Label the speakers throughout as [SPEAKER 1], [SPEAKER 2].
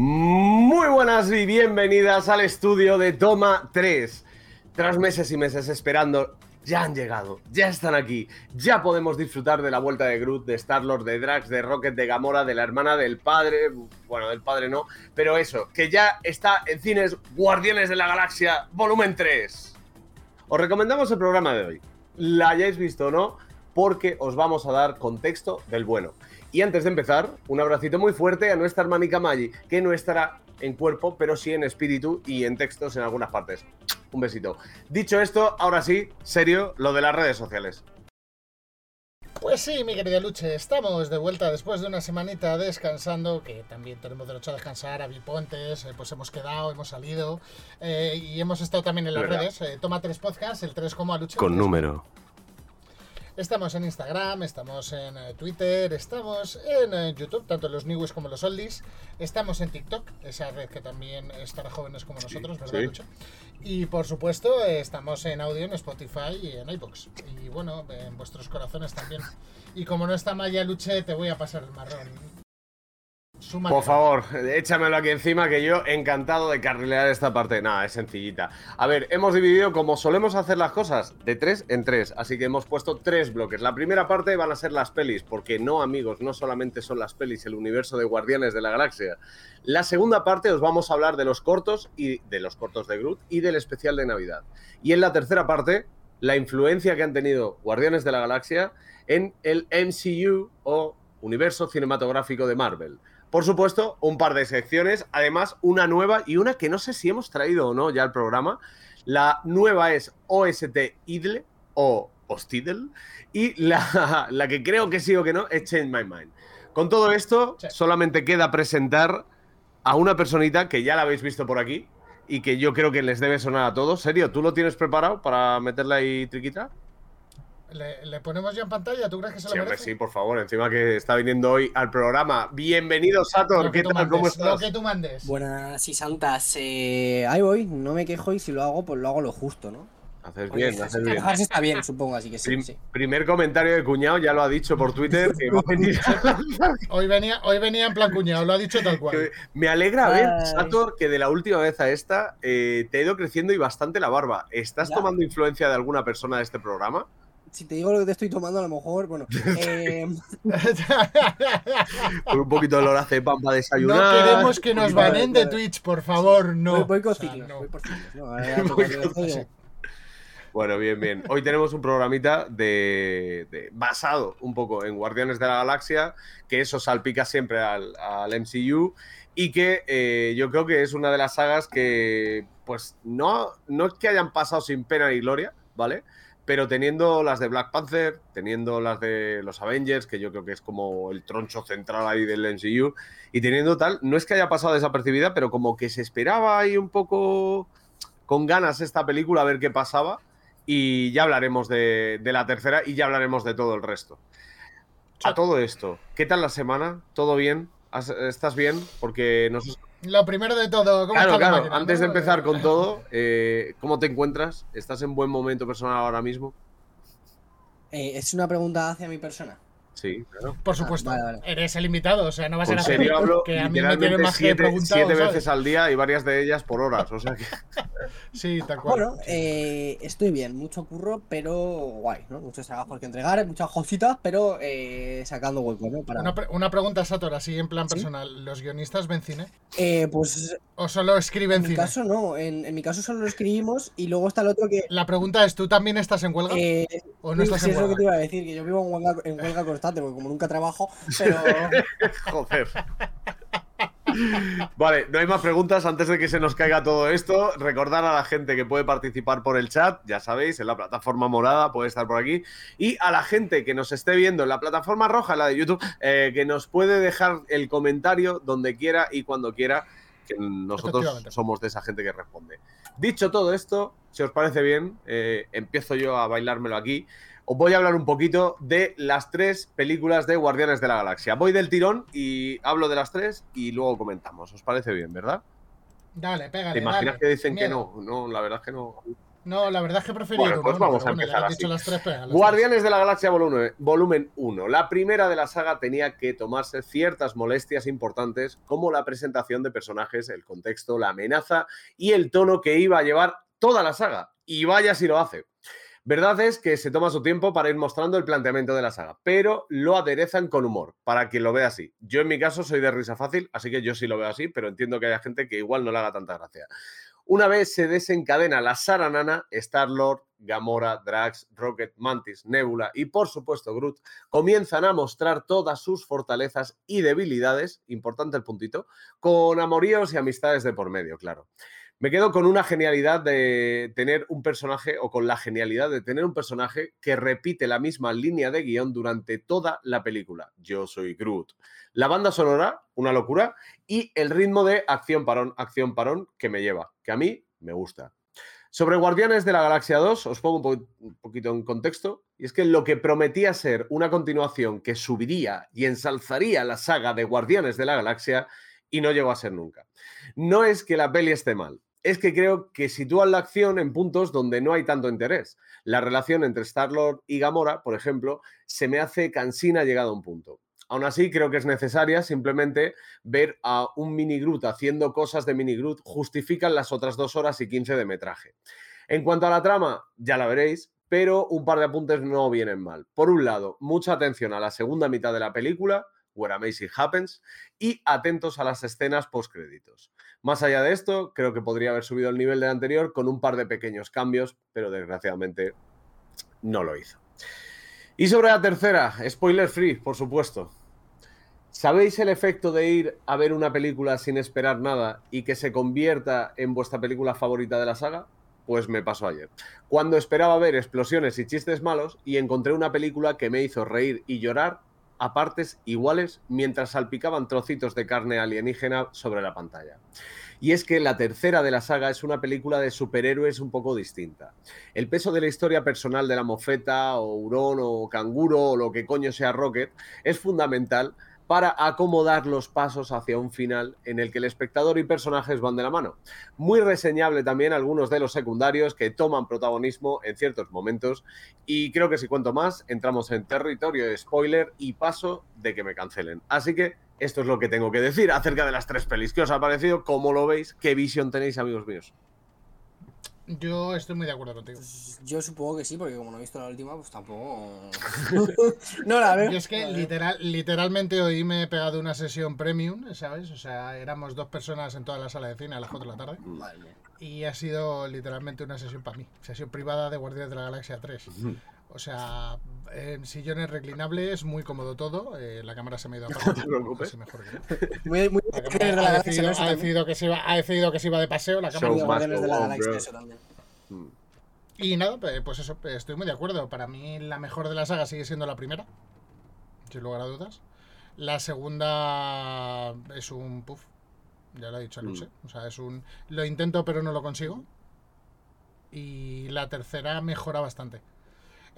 [SPEAKER 1] Muy buenas y bienvenidas al estudio de Toma 3. Tras meses y meses esperando, ya han llegado, ya están aquí, ya podemos disfrutar de la vuelta de Groot, de Star-Lord, de Drax, de Rocket, de Gamora, de la hermana del padre, bueno, del padre no, pero eso, que ya está en cines Guardianes de la Galaxia Volumen 3. Os recomendamos el programa de hoy, la hayáis visto o no, porque os vamos a dar contexto del bueno. Y antes de empezar, un abracito muy fuerte a nuestra hermanica Maggi, que no estará en cuerpo, pero sí en espíritu y en textos en algunas partes. Un besito. Dicho esto, ahora sí, serio, lo de las redes sociales.
[SPEAKER 2] Pues sí, mi querida Luche, estamos de vuelta después de una semanita descansando, que también tenemos derecho a descansar, a bipontes, eh, pues hemos quedado, hemos salido eh, y hemos estado también en las redes. Eh, toma tres podcasts, el 3 como a Luche.
[SPEAKER 1] Con número.
[SPEAKER 2] Estamos en Instagram, estamos en eh, Twitter, estamos en eh, YouTube, tanto los Newies como los Oldies. Estamos en TikTok, esa red que también es para jóvenes como nosotros, ¿verdad, Lucho? Y por supuesto, estamos en audio en Spotify y en iBox. Y bueno, en vuestros corazones también. Y como no está Maya Luche, te voy a pasar el marrón.
[SPEAKER 1] Por favor, échamelo aquí encima que yo encantado de carrilear esta parte. Nada, es sencillita. A ver, hemos dividido como solemos hacer las cosas, de tres en tres. Así que hemos puesto tres bloques. La primera parte van a ser las pelis, porque no, amigos, no solamente son las pelis, el universo de Guardianes de la Galaxia. La segunda parte os vamos a hablar de los cortos y de los cortos de Groot y del especial de Navidad. Y en la tercera parte, la influencia que han tenido Guardianes de la Galaxia en el MCU o universo cinematográfico de Marvel. Por supuesto, un par de secciones, además una nueva y una que no sé si hemos traído o no ya al programa. La nueva es OST Idle o Ostidle y la, la, que creo que sí o que no es Change My Mind. Con todo esto, solamente queda presentar a una personita que ya la habéis visto por aquí y que yo creo que les debe sonar a todos. ¿Serio? ¿Tú lo tienes preparado para meterla ahí triquita?
[SPEAKER 2] ¿Le, ponemos ya en pantalla? ¿Tú crees que se lo sí, merece?
[SPEAKER 1] Sí, por favor. Encima que está viniendo hoy al programa. Bienvenido, Sator. ¿Qué tal? ¿Cómo estás?
[SPEAKER 2] Lo que tú mandes.
[SPEAKER 3] Buenas y santas. Eh, ahí voy. No me quejo y si lo hago, pues lo hago lo justo, ¿no?
[SPEAKER 1] Haces bien, haces bien.
[SPEAKER 3] Está bien, supongo, así que sí, sí,
[SPEAKER 1] Primer comentario de cuñado, ya lo ha dicho por Twitter. Que va a venir...
[SPEAKER 2] hoy, venía, hoy venía en plan cuñado, lo ha dicho tal cual.
[SPEAKER 1] Me alegra ver, Sator, que de la última vez a esta eh, te ha ido creciendo y bastante la barba. ¿Estás tomando influencia de alguna persona de este programa?
[SPEAKER 3] Si te digo lo que te estoy tomando, a lo mejor, bueno. Eh...
[SPEAKER 1] Con un poquito de olor hace pan para desayunar.
[SPEAKER 2] No queremos que nos banen de Twitch, por favor, no.
[SPEAKER 3] Voy, voy no. voy por
[SPEAKER 1] no, Bueno, bien, bien. Hoy tenemos un programita de, basado un poco en Guardianes de la Galaxia, que eso salpica siempre al, al MCU y que eh, yo creo que es una de las sagas que, pues, no, no es que hayan pasado sin pena ni gloria, ¿vale? Pero teniendo las de Black Panther, teniendo las de los Avengers, que yo creo que es como el troncho central ahí del MCU, y teniendo tal, no es que haya pasado desapercibida, pero como que se esperaba ahí un poco con ganas esta película a ver qué pasaba, y ya hablaremos de, la tercera y ya hablaremos de todo el resto. A todo esto, ¿qué tal la semana? ¿Todo bien? ¿Estás bien? Porque nos
[SPEAKER 2] lo primero de todo, ¿cómo
[SPEAKER 1] claro, claro. Antes de empezar con todo, eh, ¿cómo te encuentras? ¿Estás en buen momento personal ahora mismo?
[SPEAKER 3] Eh, es una pregunta hacia mi persona.
[SPEAKER 1] Sí, claro.
[SPEAKER 2] Por supuesto. Eres el invitado, o sea, no vas a
[SPEAKER 1] ser serio hablo que a mí me tiene más siete, que siete veces al día y varias de ellas por horas, o sea que...
[SPEAKER 2] sí, tal cual.
[SPEAKER 3] Bueno, eh, estoy bien, mucho curro, pero guay, ¿no? Muchos trabajos que entregar, muchas cositas, pero eh, sacando hueco, ¿no?
[SPEAKER 2] Para... Una, una, pregunta, Sator, así en plan personal. ¿Los guionistas ven cine?
[SPEAKER 3] Eh, pues...
[SPEAKER 2] ¿O solo escriben
[SPEAKER 3] cine? En mi caso no, en, mi caso solo lo escribimos y luego está el otro que...
[SPEAKER 2] La pregunta es, ¿tú también estás en huelga?
[SPEAKER 3] Eh, ¿O no estás en huelga? es lo que te iba a decir, que yo vivo en huelga, en huelga constante porque como nunca trabajo, pero.
[SPEAKER 1] Joder. Vale, no hay más preguntas antes de que se nos caiga todo esto. Recordar a la gente que puede participar por el chat, ya sabéis, en la plataforma morada, puede estar por aquí. Y a la gente que nos esté viendo en la plataforma roja, la de YouTube, eh, que nos puede dejar el comentario donde quiera y cuando quiera, que nosotros somos de esa gente que responde. Dicho todo esto, si os parece bien, eh, empiezo yo a bailármelo aquí os voy a hablar un poquito de las tres películas de Guardianes de la Galaxia. Voy del tirón y hablo de las tres y luego comentamos. ¿Os parece bien, verdad?
[SPEAKER 2] Dale, pégale.
[SPEAKER 1] ¿Te imaginas que dicen que no? No, la verdad es que no.
[SPEAKER 2] No, la verdad es que preferí
[SPEAKER 1] Bueno, pues
[SPEAKER 2] uno,
[SPEAKER 1] vamos a empezar así.
[SPEAKER 2] las tres, las
[SPEAKER 1] Guardianes de la Galaxia volumen 1. La primera de la saga tenía que tomarse ciertas molestias importantes como la presentación de personajes, el contexto, la amenaza y el tono que iba a llevar toda la saga. Y vaya si lo hace. Verdad es que se toma su tiempo para ir mostrando el planteamiento de la saga, pero lo aderezan con humor, para quien lo vea así. Yo en mi caso soy de risa fácil, así que yo sí lo veo así, pero entiendo que haya gente que igual no le haga tanta gracia. Una vez se desencadena la Saranana, Star-Lord, Gamora, Drax, Rocket, Mantis, Nebula y por supuesto Groot comienzan a mostrar todas sus fortalezas y debilidades, importante el puntito, con amoríos y amistades de por medio, claro. Me quedo con una genialidad de tener un personaje, o con la genialidad de tener un personaje que repite la misma línea de guion durante toda la película. Yo soy Groot. La banda sonora, una locura, y el ritmo de acción parón, acción parón que me lleva, que a mí me gusta. Sobre Guardianes de la Galaxia 2, os pongo un, un, poquito en contexto, y es que lo que prometía ser una continuación que subiría y ensalzaría la saga de Guardianes de la Galaxia, y no llegó a ser nunca. No es que la peli esté mal, es que creo que sitúan la acción en puntos donde no hay tanto interés. La relación entre Star-Lord y Gamora, por ejemplo, se me hace cansina llegado a un punto. Aún así, creo que es necesaria simplemente ver a un mini Groot haciendo cosas de mini Groot justifican las otras dos horas y 15 de metraje. En cuanto a la trama, ya la veréis, pero un par de apuntes no vienen mal. Por un lado, mucha atención a la segunda mitad de la película, Where Amazing Happens, y atentos a las escenas postcréditos. Más allá de esto, creo que podría haber subido el nivel del anterior con un par de pequeños cambios, pero desgraciadamente no lo hizo. Y sobre la tercera, spoiler free, por supuesto. ¿Sabéis el efecto de ir a ver una película sin esperar nada y que se convierta en vuestra película favorita de la saga? Pues me pasó ayer. Cuando esperaba ver explosiones y chistes malos y encontré una película que me hizo reír y llorar a partes iguales mientras salpicaban trocitos de carne alienígena sobre la pantalla. Y es que la tercera de la saga es una película de superhéroes un poco distinta. El peso de la historia personal de la mofeta, o hurón, o canguro, o lo que coño sea Rocket, es fundamental para acomodar los pasos hacia un final en el que el espectador y personajes van de la mano. Muy reseñable también algunos de los secundarios que toman protagonismo en ciertos momentos y creo que si cuento más entramos en territorio de spoiler y paso de que me cancelen. Así que esto es lo que tengo que decir acerca de las tres pelis. ¿Qué os ha parecido? ¿Cómo lo veis? ¿Qué visión tenéis, amigos míos?
[SPEAKER 2] Yo estoy muy de acuerdo contigo.
[SPEAKER 3] Yo supongo que sí, porque como no he visto la última, pues tampoco. no la veo.
[SPEAKER 2] Yo es que literal, literalmente hoy me he pegado una sesión premium, ¿sabes? O sea, éramos dos personas en toda la sala de cine a las 4 de la tarde.
[SPEAKER 3] Mía.
[SPEAKER 2] Y ha sido literalmente una sesión para mí. Sesión privada de Guardianes de la Galaxia 3. O sea, en sillones reclinables, muy cómodo todo. Eh, la cámara se me ha ido a
[SPEAKER 1] No te
[SPEAKER 2] mejor que no.
[SPEAKER 3] Muy, muy
[SPEAKER 2] La
[SPEAKER 3] de la
[SPEAKER 2] ha, decidido, que se iba, ha decidido que se iba de paseo la cámara.
[SPEAKER 3] De la Galaxia, eso también.
[SPEAKER 2] Y nada, pues eso, estoy muy de acuerdo. Para mí la mejor de la saga sigue siendo la primera, sin lugar a dudas. La segunda es un puff, ya lo ha dicho Luce. O sea, es un... Lo intento pero no lo consigo. Y la tercera mejora bastante.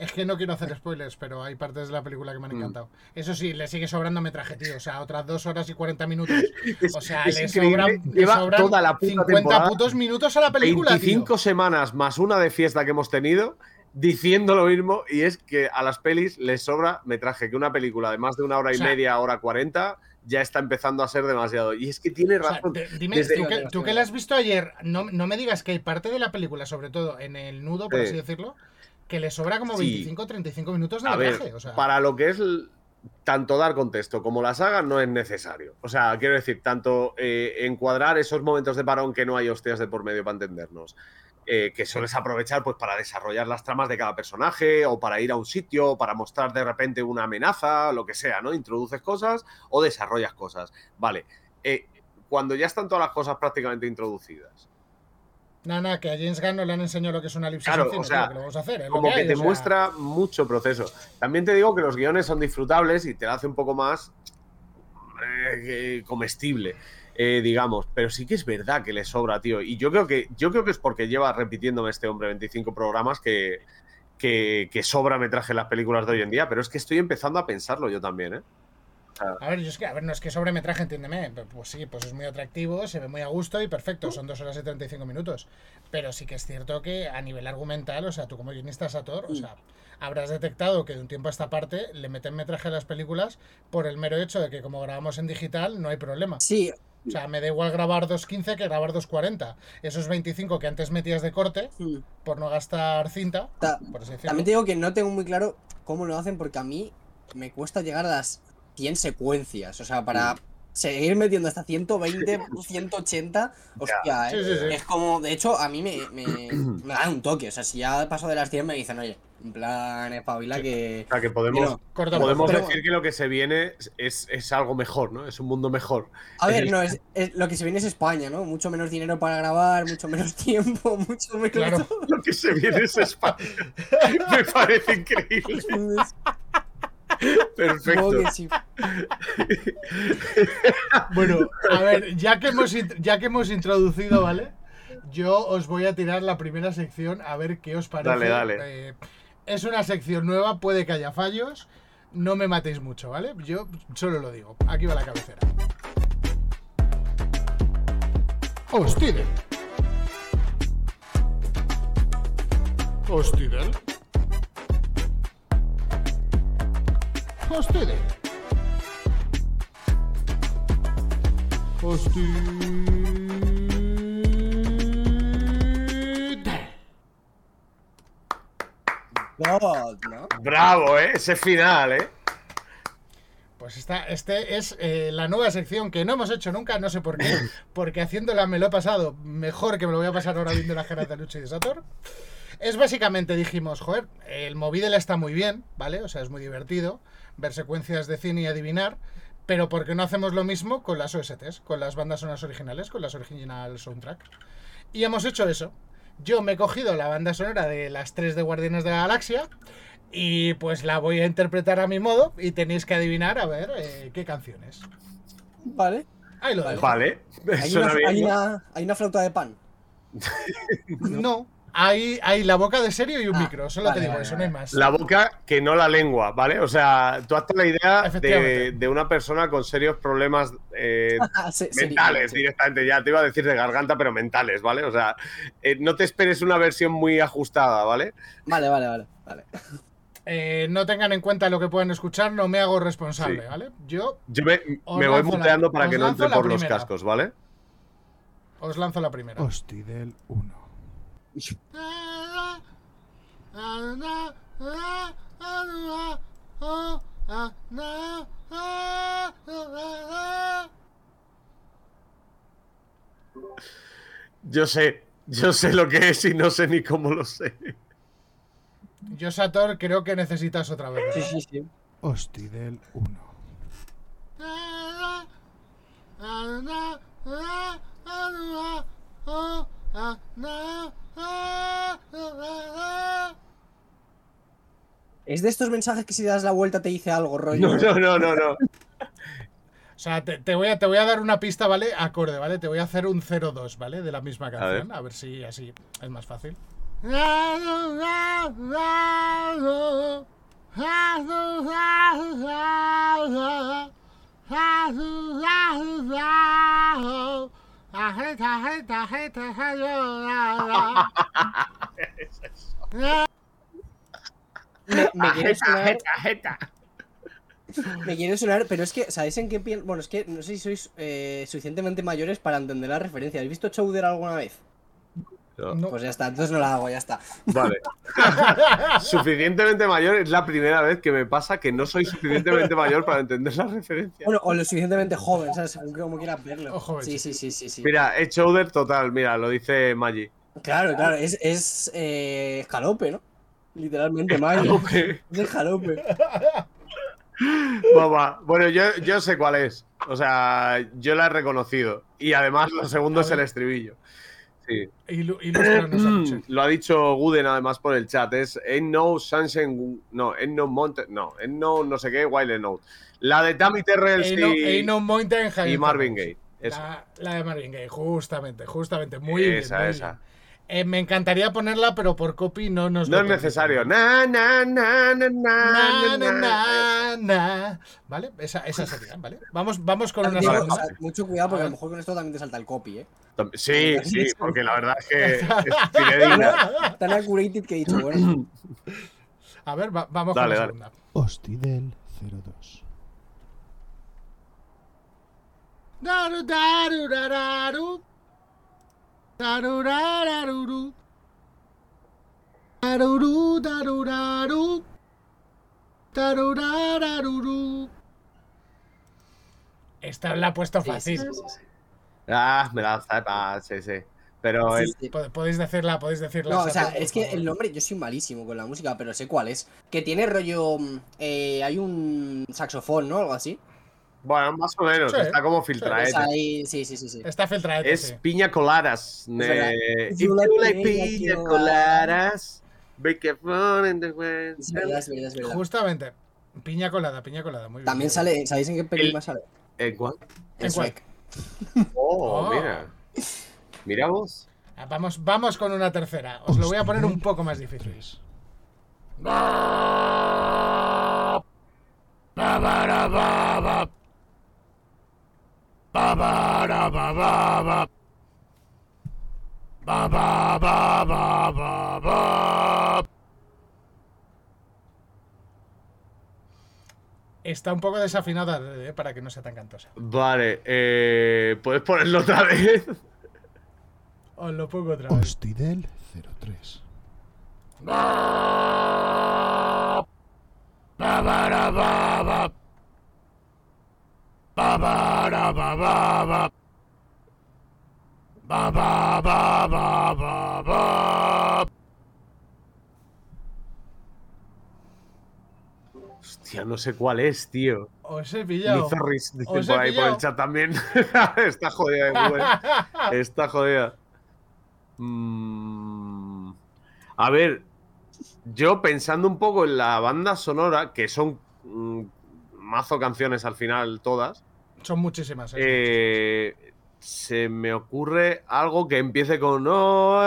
[SPEAKER 2] Es que no quiero hacer spoilers, pero hay partes de la película que me han
[SPEAKER 1] Mm.
[SPEAKER 2] encantado. Eso sí, le sigue sobrando metraje, tío. O sea, otras dos horas y 40 minutos.
[SPEAKER 1] Es-
[SPEAKER 2] O sea,
[SPEAKER 1] es
[SPEAKER 2] le sobran, le
[SPEAKER 1] Lleva
[SPEAKER 2] sobran
[SPEAKER 1] toda la puta
[SPEAKER 2] 50
[SPEAKER 1] temporada,
[SPEAKER 2] putos minutos a la película,
[SPEAKER 1] 25
[SPEAKER 2] tío.
[SPEAKER 1] semanas más una de fiesta que hemos tenido diciendo lo mismo y es que a las pelis les sobra metraje, que una película de más de una hora y
[SPEAKER 2] O sea-
[SPEAKER 1] media, hora 40, ya está empezando a ser demasiado. Y es que tiene
[SPEAKER 2] O sea,
[SPEAKER 1] razón.
[SPEAKER 2] dime,
[SPEAKER 1] Desde-
[SPEAKER 2] tú, que, tú que la has visto ayer, no, no me digas que hay parte de la película, sobre todo en el nudo, por
[SPEAKER 1] Sí.
[SPEAKER 2] así decirlo, que le sobra como
[SPEAKER 1] Sí.
[SPEAKER 2] 25 o 35 minutos de
[SPEAKER 1] a
[SPEAKER 2] metraje.
[SPEAKER 1] ver,
[SPEAKER 2] o sea,
[SPEAKER 1] para lo que es tanto dar contexto como la saga no es necesario. O sea, quiero decir, tanto eh, encuadrar esos momentos de parón que no hay hostias de por medio para entendernos. eh, que sueles aprovechar pues para desarrollar las tramas de cada personaje o para ir a un sitio, para mostrar de repente una amenaza, lo que sea, ¿no? Introduces cosas o desarrollas cosas. Vale. eh, cuando ya están todas las cosas prácticamente introducidas,
[SPEAKER 2] Nada, nada, que a James Gunn no le han enseñado lo que es una elipsis
[SPEAKER 1] Claro, o sea,
[SPEAKER 2] que lo vamos a hacer. lo
[SPEAKER 1] como que
[SPEAKER 2] hay,
[SPEAKER 1] te
[SPEAKER 2] o sea,
[SPEAKER 1] muestra mucho proceso. También te digo que los guiones son disfrutables y te hace un poco más eh, que- comestible, eh, digamos. Pero sí que es verdad que le sobra, tío. Y yo creo que, yo creo que es porque lleva repitiéndome este hombre 25 programas que, que, que sobra metraje en las películas de hoy en día. Pero es que estoy empezando a pensarlo yo también, ¿eh?
[SPEAKER 2] A ver, yo es que, a ver, no es que sobremetraje, entiéndeme. Pues sí, pues es muy atractivo, se ve muy a gusto y perfecto, son dos horas y 35 minutos. Pero sí que es cierto que a nivel argumental, o sea, tú como guionista Sator, o sea, habrás detectado que de un tiempo a esta parte le meten metraje a las películas por el mero hecho de que como grabamos en digital no hay problema.
[SPEAKER 3] Sí,
[SPEAKER 2] O sea, me da igual grabar 2.15 que grabar 2.40. Esos 25 que antes metías de corte
[SPEAKER 3] mm.
[SPEAKER 2] por no gastar cinta,
[SPEAKER 3] Ta-
[SPEAKER 2] por.
[SPEAKER 3] También te digo que no tengo muy claro cómo lo hacen porque a mí me cuesta llegar a las 100 secuencias. O sea, para seguir metiendo hasta 120, 180, hostia,
[SPEAKER 2] Sí,
[SPEAKER 3] ¿eh?
[SPEAKER 2] sí, sí.
[SPEAKER 3] es como, de hecho, a mí me, me, me da un toque. O sea, si ya paso de las 100 me dicen, oye, en plan, espabila que...
[SPEAKER 1] O sea, que podemos, podemos
[SPEAKER 3] pero-
[SPEAKER 1] decir que lo que se viene es, es algo mejor, ¿no? Es un mundo mejor.
[SPEAKER 3] A ver,
[SPEAKER 1] Es-
[SPEAKER 3] no, es, es- lo que se viene es España, ¿no? Mucho menos dinero para grabar, mucho menos tiempo, mucho menos...
[SPEAKER 2] Claro.
[SPEAKER 1] Lo que se viene es España. Me parece increíble. Perfecto.
[SPEAKER 2] Bueno, a ver, ya que hemos ya que hemos introducido, ¿vale? Yo os voy a tirar la primera sección a ver qué os parece.
[SPEAKER 1] Dale, dale.
[SPEAKER 2] Eh, es una sección nueva, puede que haya fallos. No me matéis mucho, ¿vale? Yo solo lo digo. Aquí va la cabecera. Hostidel. Hostidel. Hostidel. Hostidel.
[SPEAKER 3] God, ¿no?
[SPEAKER 1] Bravo, ¿eh? Ese final, ¿eh?
[SPEAKER 2] Pues esta, este es eh, la nueva sección que no hemos hecho nunca, no sé por qué, porque haciéndola me lo he pasado mejor que me lo voy a pasar ahora viendo las caras de Lucha y de Sator. Es básicamente, dijimos, joder, el Movidel está muy bien, ¿vale? O sea, es muy divertido ver secuencias de cine y adivinar, pero ¿por qué no hacemos lo mismo con las OSTs, con las bandas sonoras originales, con las original soundtrack? Y hemos hecho eso. Yo me he cogido la banda sonora de las tres de Guardianes de la Galaxia y pues la voy a interpretar a mi modo y tenéis que adivinar a ver eh, qué canciones.
[SPEAKER 3] Vale.
[SPEAKER 2] Ahí lo dejo.
[SPEAKER 1] Vale.
[SPEAKER 3] Hay una, hay, una, hay una flauta de pan.
[SPEAKER 2] No, hay, hay la boca de serio y un
[SPEAKER 3] Ah,
[SPEAKER 2] micro, solo
[SPEAKER 3] vale,
[SPEAKER 2] te digo
[SPEAKER 3] vale,
[SPEAKER 2] eso, no hay más.
[SPEAKER 1] La boca que no la lengua, ¿vale? O sea, tú hazte la idea de, una persona con serios problemas eh,
[SPEAKER 3] sería-
[SPEAKER 1] mentales
[SPEAKER 3] sí.
[SPEAKER 1] directamente. Ya te iba a decir de garganta, pero mentales, ¿vale? O sea, eh, no te esperes una versión muy ajustada, ¿vale?
[SPEAKER 3] Vale, vale, vale. vale.
[SPEAKER 2] Eh, no tengan en cuenta lo que pueden escuchar, no me hago responsable,
[SPEAKER 1] Sí.
[SPEAKER 2] ¿vale? Yo
[SPEAKER 1] Yo me, voy
[SPEAKER 2] la-
[SPEAKER 1] muteando para que no entre por los cascos, ¿vale?
[SPEAKER 2] os lanzo la primera.
[SPEAKER 4] Hostidel 1.
[SPEAKER 1] Yo sé, yo sé lo que es y no sé ni cómo lo sé.
[SPEAKER 2] Yo, Sator, creo que necesitas otra vez.
[SPEAKER 3] Sí.
[SPEAKER 4] Hostidel 1.
[SPEAKER 3] Es de estos mensajes que si das la vuelta te dice algo, rollo.
[SPEAKER 1] No, no, no, no, no.
[SPEAKER 2] O sea, te, te voy a, te voy a dar una pista, ¿vale? Acorde, ¿vale? Te voy a hacer un 0-2, ¿vale? De la misma canción. A ver. si así es más fácil.
[SPEAKER 3] Me, me quiere sonar,
[SPEAKER 1] Jeta, jeta.
[SPEAKER 3] me sonar, pero es que, ¿sabéis en qué pienso? Bueno, es que no sé si sois eh, suficientemente mayores para entender la referencia. ¿Habéis visto Chowder alguna vez?
[SPEAKER 1] No.
[SPEAKER 3] Pues ya está, entonces no la hago, ya está.
[SPEAKER 1] Vale. suficientemente mayor es la primera vez que me pasa que no soy suficientemente mayor para entender la referencia.
[SPEAKER 3] Bueno, o lo suficientemente joven, ¿sabes? Según como quieras verlo.
[SPEAKER 2] O joven,
[SPEAKER 3] sí,
[SPEAKER 2] sí.
[SPEAKER 3] sí, sí, sí.
[SPEAKER 1] Mira, es Chowder total, mira, lo dice Maggi.
[SPEAKER 3] Claro, claro, es, es eh, jalope, ¿no? Literalmente, Mayo. Es el jalope.
[SPEAKER 1] Mamá. Bueno, yo, yo sé cuál es. O sea, yo la he reconocido. Y además lo segundo es el estribillo. Sí.
[SPEAKER 2] Ilu-.
[SPEAKER 1] Lo ha dicho Guden además por el chat. Es Ain't No Sunshine. No, Ain't No Mountain. No, Ain't No no sé qué, Wild Note. La de Tammy Terrell y,
[SPEAKER 2] ain't no mountain
[SPEAKER 1] y. Marvin Gaye.
[SPEAKER 2] La, la de Marvin Gaye, justamente, justamente. Muy bien.
[SPEAKER 1] esa, esa.
[SPEAKER 2] Eh, me encantaría ponerla, pero por copy no nos
[SPEAKER 1] No es necesario. Na, na, na, na,
[SPEAKER 2] Na,
[SPEAKER 1] na,
[SPEAKER 2] na,
[SPEAKER 1] na.
[SPEAKER 2] na, na. ¿Vale? Esa, esa sería, ¿vale? Vamos, vamos con una
[SPEAKER 3] sea, mucho cuidado porque
[SPEAKER 2] A
[SPEAKER 3] lo mejor con esto también te salta el copy, ¿eh?
[SPEAKER 1] Sí, sí, porque la verdad es que es.
[SPEAKER 3] Tan accurate que he dicho, bueno.
[SPEAKER 2] A ver, va- vamos
[SPEAKER 1] Dale,
[SPEAKER 2] con la
[SPEAKER 1] dale.
[SPEAKER 2] segunda.
[SPEAKER 4] Hostidel 02.
[SPEAKER 2] Daru, daru. Daru, dararuru. Daruru, daruraru. Daru, dararuru. Esta la he puesto
[SPEAKER 3] sí,
[SPEAKER 2] fácil.
[SPEAKER 3] sí, sí.
[SPEAKER 1] Ah, me la ah, sí, sí. Pero
[SPEAKER 3] Sí,
[SPEAKER 1] el-
[SPEAKER 2] Podéis decirla, podéis decirla.
[SPEAKER 3] No, o sea, es que el nombre, yo soy malísimo con la música, pero sé cuál es. Que tiene rollo. mm, eh, hay un saxofón, ¿no? Algo así.
[SPEAKER 1] Bueno, más o menos,
[SPEAKER 2] Sí,
[SPEAKER 1] está como filtraete.
[SPEAKER 3] sí, sí, sí, sí.
[SPEAKER 2] Está filtrado.
[SPEAKER 1] Es
[SPEAKER 2] sí.
[SPEAKER 1] piña coladas. Eh,
[SPEAKER 3] If you like piña coladas.
[SPEAKER 1] a fun in the wind.
[SPEAKER 3] Es verdad, es verdad, es verdad.
[SPEAKER 2] Justamente. Piña colada, piña colada. Muy bien.
[SPEAKER 3] También sale, ¿sabéis en qué película
[SPEAKER 1] El-
[SPEAKER 3] sale?
[SPEAKER 1] ¿En cuál?
[SPEAKER 3] En. Shrek.
[SPEAKER 1] Oh,
[SPEAKER 2] Oh.
[SPEAKER 1] mira. Mira vos.
[SPEAKER 2] Ah, Vamos, vamos con una tercera. Os lo voy a poner un poco más difícil. Está un poco desafinada eh, para que no sea tan cantosa.
[SPEAKER 1] Vale, eh, ¿puedes ponerlo otra vez?
[SPEAKER 2] Os lo pongo otra vez.
[SPEAKER 4] Hostidel 03.
[SPEAKER 1] Hostia, no sé cuál es, tío.
[SPEAKER 2] Os he pillado.
[SPEAKER 1] Lizarris, dicen
[SPEAKER 2] Os he
[SPEAKER 1] por ahí por el
[SPEAKER 2] pillado.
[SPEAKER 1] chat también. Está jodida de Google. Está jodida. Mm, A ver, yo pensando un poco en la banda sonora, que son mm, mazo canciones al final todas,
[SPEAKER 2] son muchísimas. Eh.
[SPEAKER 1] Se me ocurre algo que empiece con. No,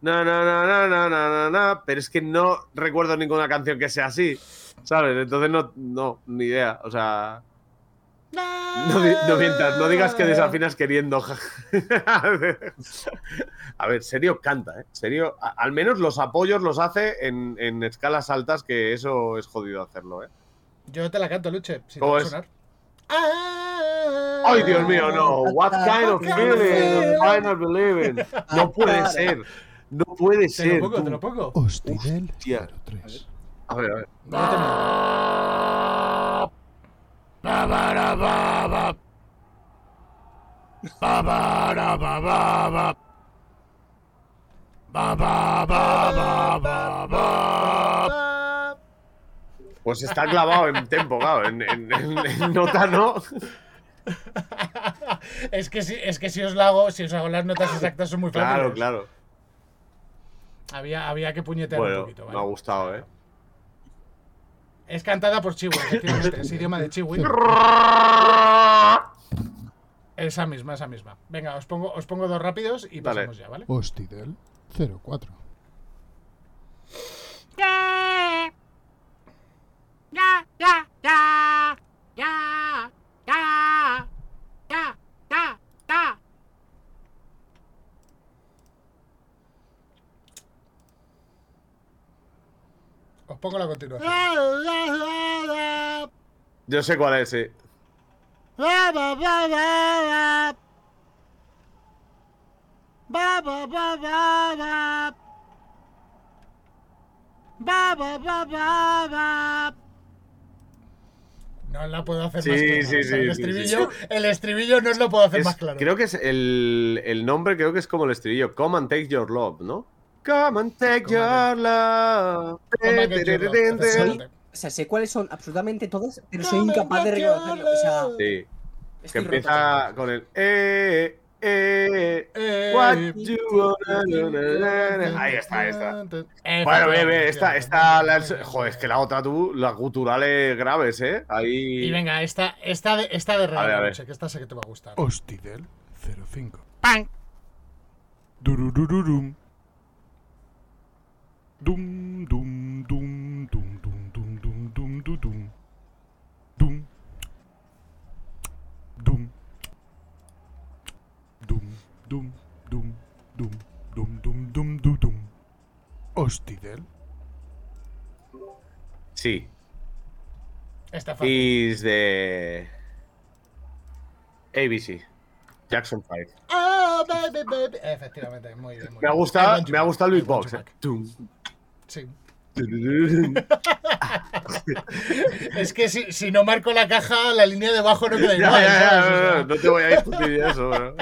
[SPEAKER 1] no, no, no, no, no, no, pero es que no recuerdo ninguna canción que sea así, ¿sabes? Entonces no, no, ni idea, o sea. No, no mientas, no digas que desafinas queriendo. a ver, serio canta, ¿eh? Serio, al menos los apoyos los hace en, en escalas altas, que eso es jodido hacerlo, ¿eh?
[SPEAKER 2] Yo te la canto, Luche, si te.
[SPEAKER 1] Ay, Dios mío, no. What kind of feeling I not believe in. No puede ser. No puede ser.
[SPEAKER 2] ¿Te lo pongo? ¿Te lo pongo?
[SPEAKER 1] Hostia. A ver, a ver.
[SPEAKER 2] Ba ba ba ba ba ba
[SPEAKER 1] pues está clavado en tempo, claro. En, en- en- en nota no.
[SPEAKER 2] es, que si, es que si os la hago, si os hago las notas exactas son muy fáciles.
[SPEAKER 1] Claro, claro.
[SPEAKER 2] Había, había que puñetear un
[SPEAKER 1] Bueno,
[SPEAKER 2] poquito,
[SPEAKER 1] me ha
[SPEAKER 2] ¿vale?
[SPEAKER 1] gustado, ¿eh?
[SPEAKER 2] Es cantada por Chiwi, es idioma de Chiwi. Esa misma, esa misma. Venga, os pongo, os pongo dos rápidos y
[SPEAKER 1] Dale.
[SPEAKER 2] pasamos ya, ¿vale?
[SPEAKER 4] Hostidel 04 ya, ya, ya, ya, ya, ya, ya, ya.
[SPEAKER 2] Os pongo la continuación.
[SPEAKER 1] Yo sé cuál es, sí.
[SPEAKER 2] Ba ba ba ba ba no la puedo hacer
[SPEAKER 1] Sí,
[SPEAKER 2] más clara.
[SPEAKER 1] sí,
[SPEAKER 2] o sea, el,
[SPEAKER 1] sí, sí,
[SPEAKER 2] estribillo, el estribillo no lo puedo hacer
[SPEAKER 1] Es-
[SPEAKER 2] más claro.
[SPEAKER 1] Creo que es el, el nombre, creo que es como el estribillo. Come and take your love, ¿no? Come and take
[SPEAKER 2] Come
[SPEAKER 1] your love.
[SPEAKER 3] O sea, sé cuáles son absolutamente todas, pero soy incapaz de reconocerlo. O sea.
[SPEAKER 1] Sí. Que empieza con el. Eh, eh,
[SPEAKER 2] Eh,
[SPEAKER 1] What you wanna do, na, na, na. Ahí está, ahí está. Bueno, ve, ve, esta, esta, la- joder, es que la otra tú, las guturales graves, ¿eh? Ahí.
[SPEAKER 2] Y venga, esta, esta de, esta de
[SPEAKER 1] ver, a
[SPEAKER 2] regalo,
[SPEAKER 1] ver.
[SPEAKER 2] Luche, que esta sé que te va a gustar.
[SPEAKER 4] Hostidel 05. Dururururum. Dum, dum, dum, dum, dum, dum, dum, dum, dum, dum, dum. ¿Hostidel?
[SPEAKER 1] Sí.
[SPEAKER 2] Está fácil.
[SPEAKER 1] Is de. ABC. Jackson 5.
[SPEAKER 2] Ah, baby, baby. Efectivamente, muy bien. Muy
[SPEAKER 1] me, ha gustado, me ha gustado Luis Box. Eh.
[SPEAKER 2] Sí. es que si, si, no marco la caja, la línea de abajo no queda igual.
[SPEAKER 1] Ya, no, no, te voy a discutir eso. ¿no?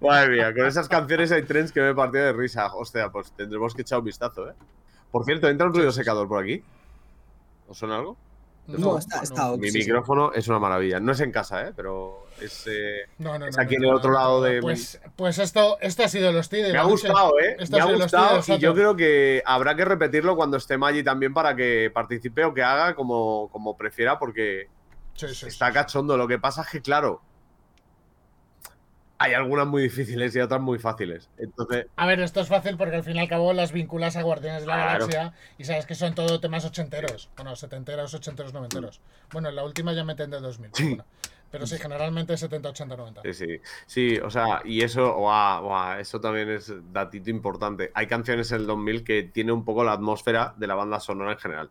[SPEAKER 1] Madre mía, con esas canciones hay trends que me he partido de risa. Hostia, pues tendremos que echar un vistazo, ¿eh? Por cierto, ¿entra un ruido secador por aquí? ¿Os suena algo?
[SPEAKER 3] No, está- está.
[SPEAKER 1] Mi
[SPEAKER 3] sí, sí.
[SPEAKER 1] micrófono es una maravilla. No es en casa, ¿eh? Pero es. eh,
[SPEAKER 2] No, no,
[SPEAKER 1] Es
[SPEAKER 2] no,
[SPEAKER 1] aquí
[SPEAKER 2] no,
[SPEAKER 1] en el otro
[SPEAKER 2] no,
[SPEAKER 1] lado
[SPEAKER 2] no.
[SPEAKER 1] de-
[SPEAKER 2] Pues, pues esto, esto ha sido los de
[SPEAKER 1] Me ha gustado, ¿eh?
[SPEAKER 2] Esto
[SPEAKER 1] Me
[SPEAKER 2] ha
[SPEAKER 1] ha
[SPEAKER 2] sido los
[SPEAKER 1] gustado
[SPEAKER 2] tíos,
[SPEAKER 1] y yo creo que habrá que repetirlo cuando esté Maggi también para que participe o que haga como, como prefiera porque
[SPEAKER 2] Sí, sí, sí,
[SPEAKER 1] está
[SPEAKER 2] sí.
[SPEAKER 1] cachondo. Lo que pasa es que, claro, hay algunas muy difíciles y otras muy fáciles. Entonces,
[SPEAKER 2] A ver, esto es fácil porque al fin y al cabo las vinculas a Guardianes de la
[SPEAKER 1] Claro.
[SPEAKER 2] Galaxia y sabes que son todo temas ochenteros. Bueno, setenteros, ochenteros, noventeros. Bueno, en la última ya meten de 2000. pero bueno. Pero sí, generalmente 70, 80, 90.
[SPEAKER 1] sí, sí. Sí, o sea, y eso, guau, guau, eso también es datito importante. Hay canciones en el 2000 que tienen un poco la atmósfera de la banda sonora en general.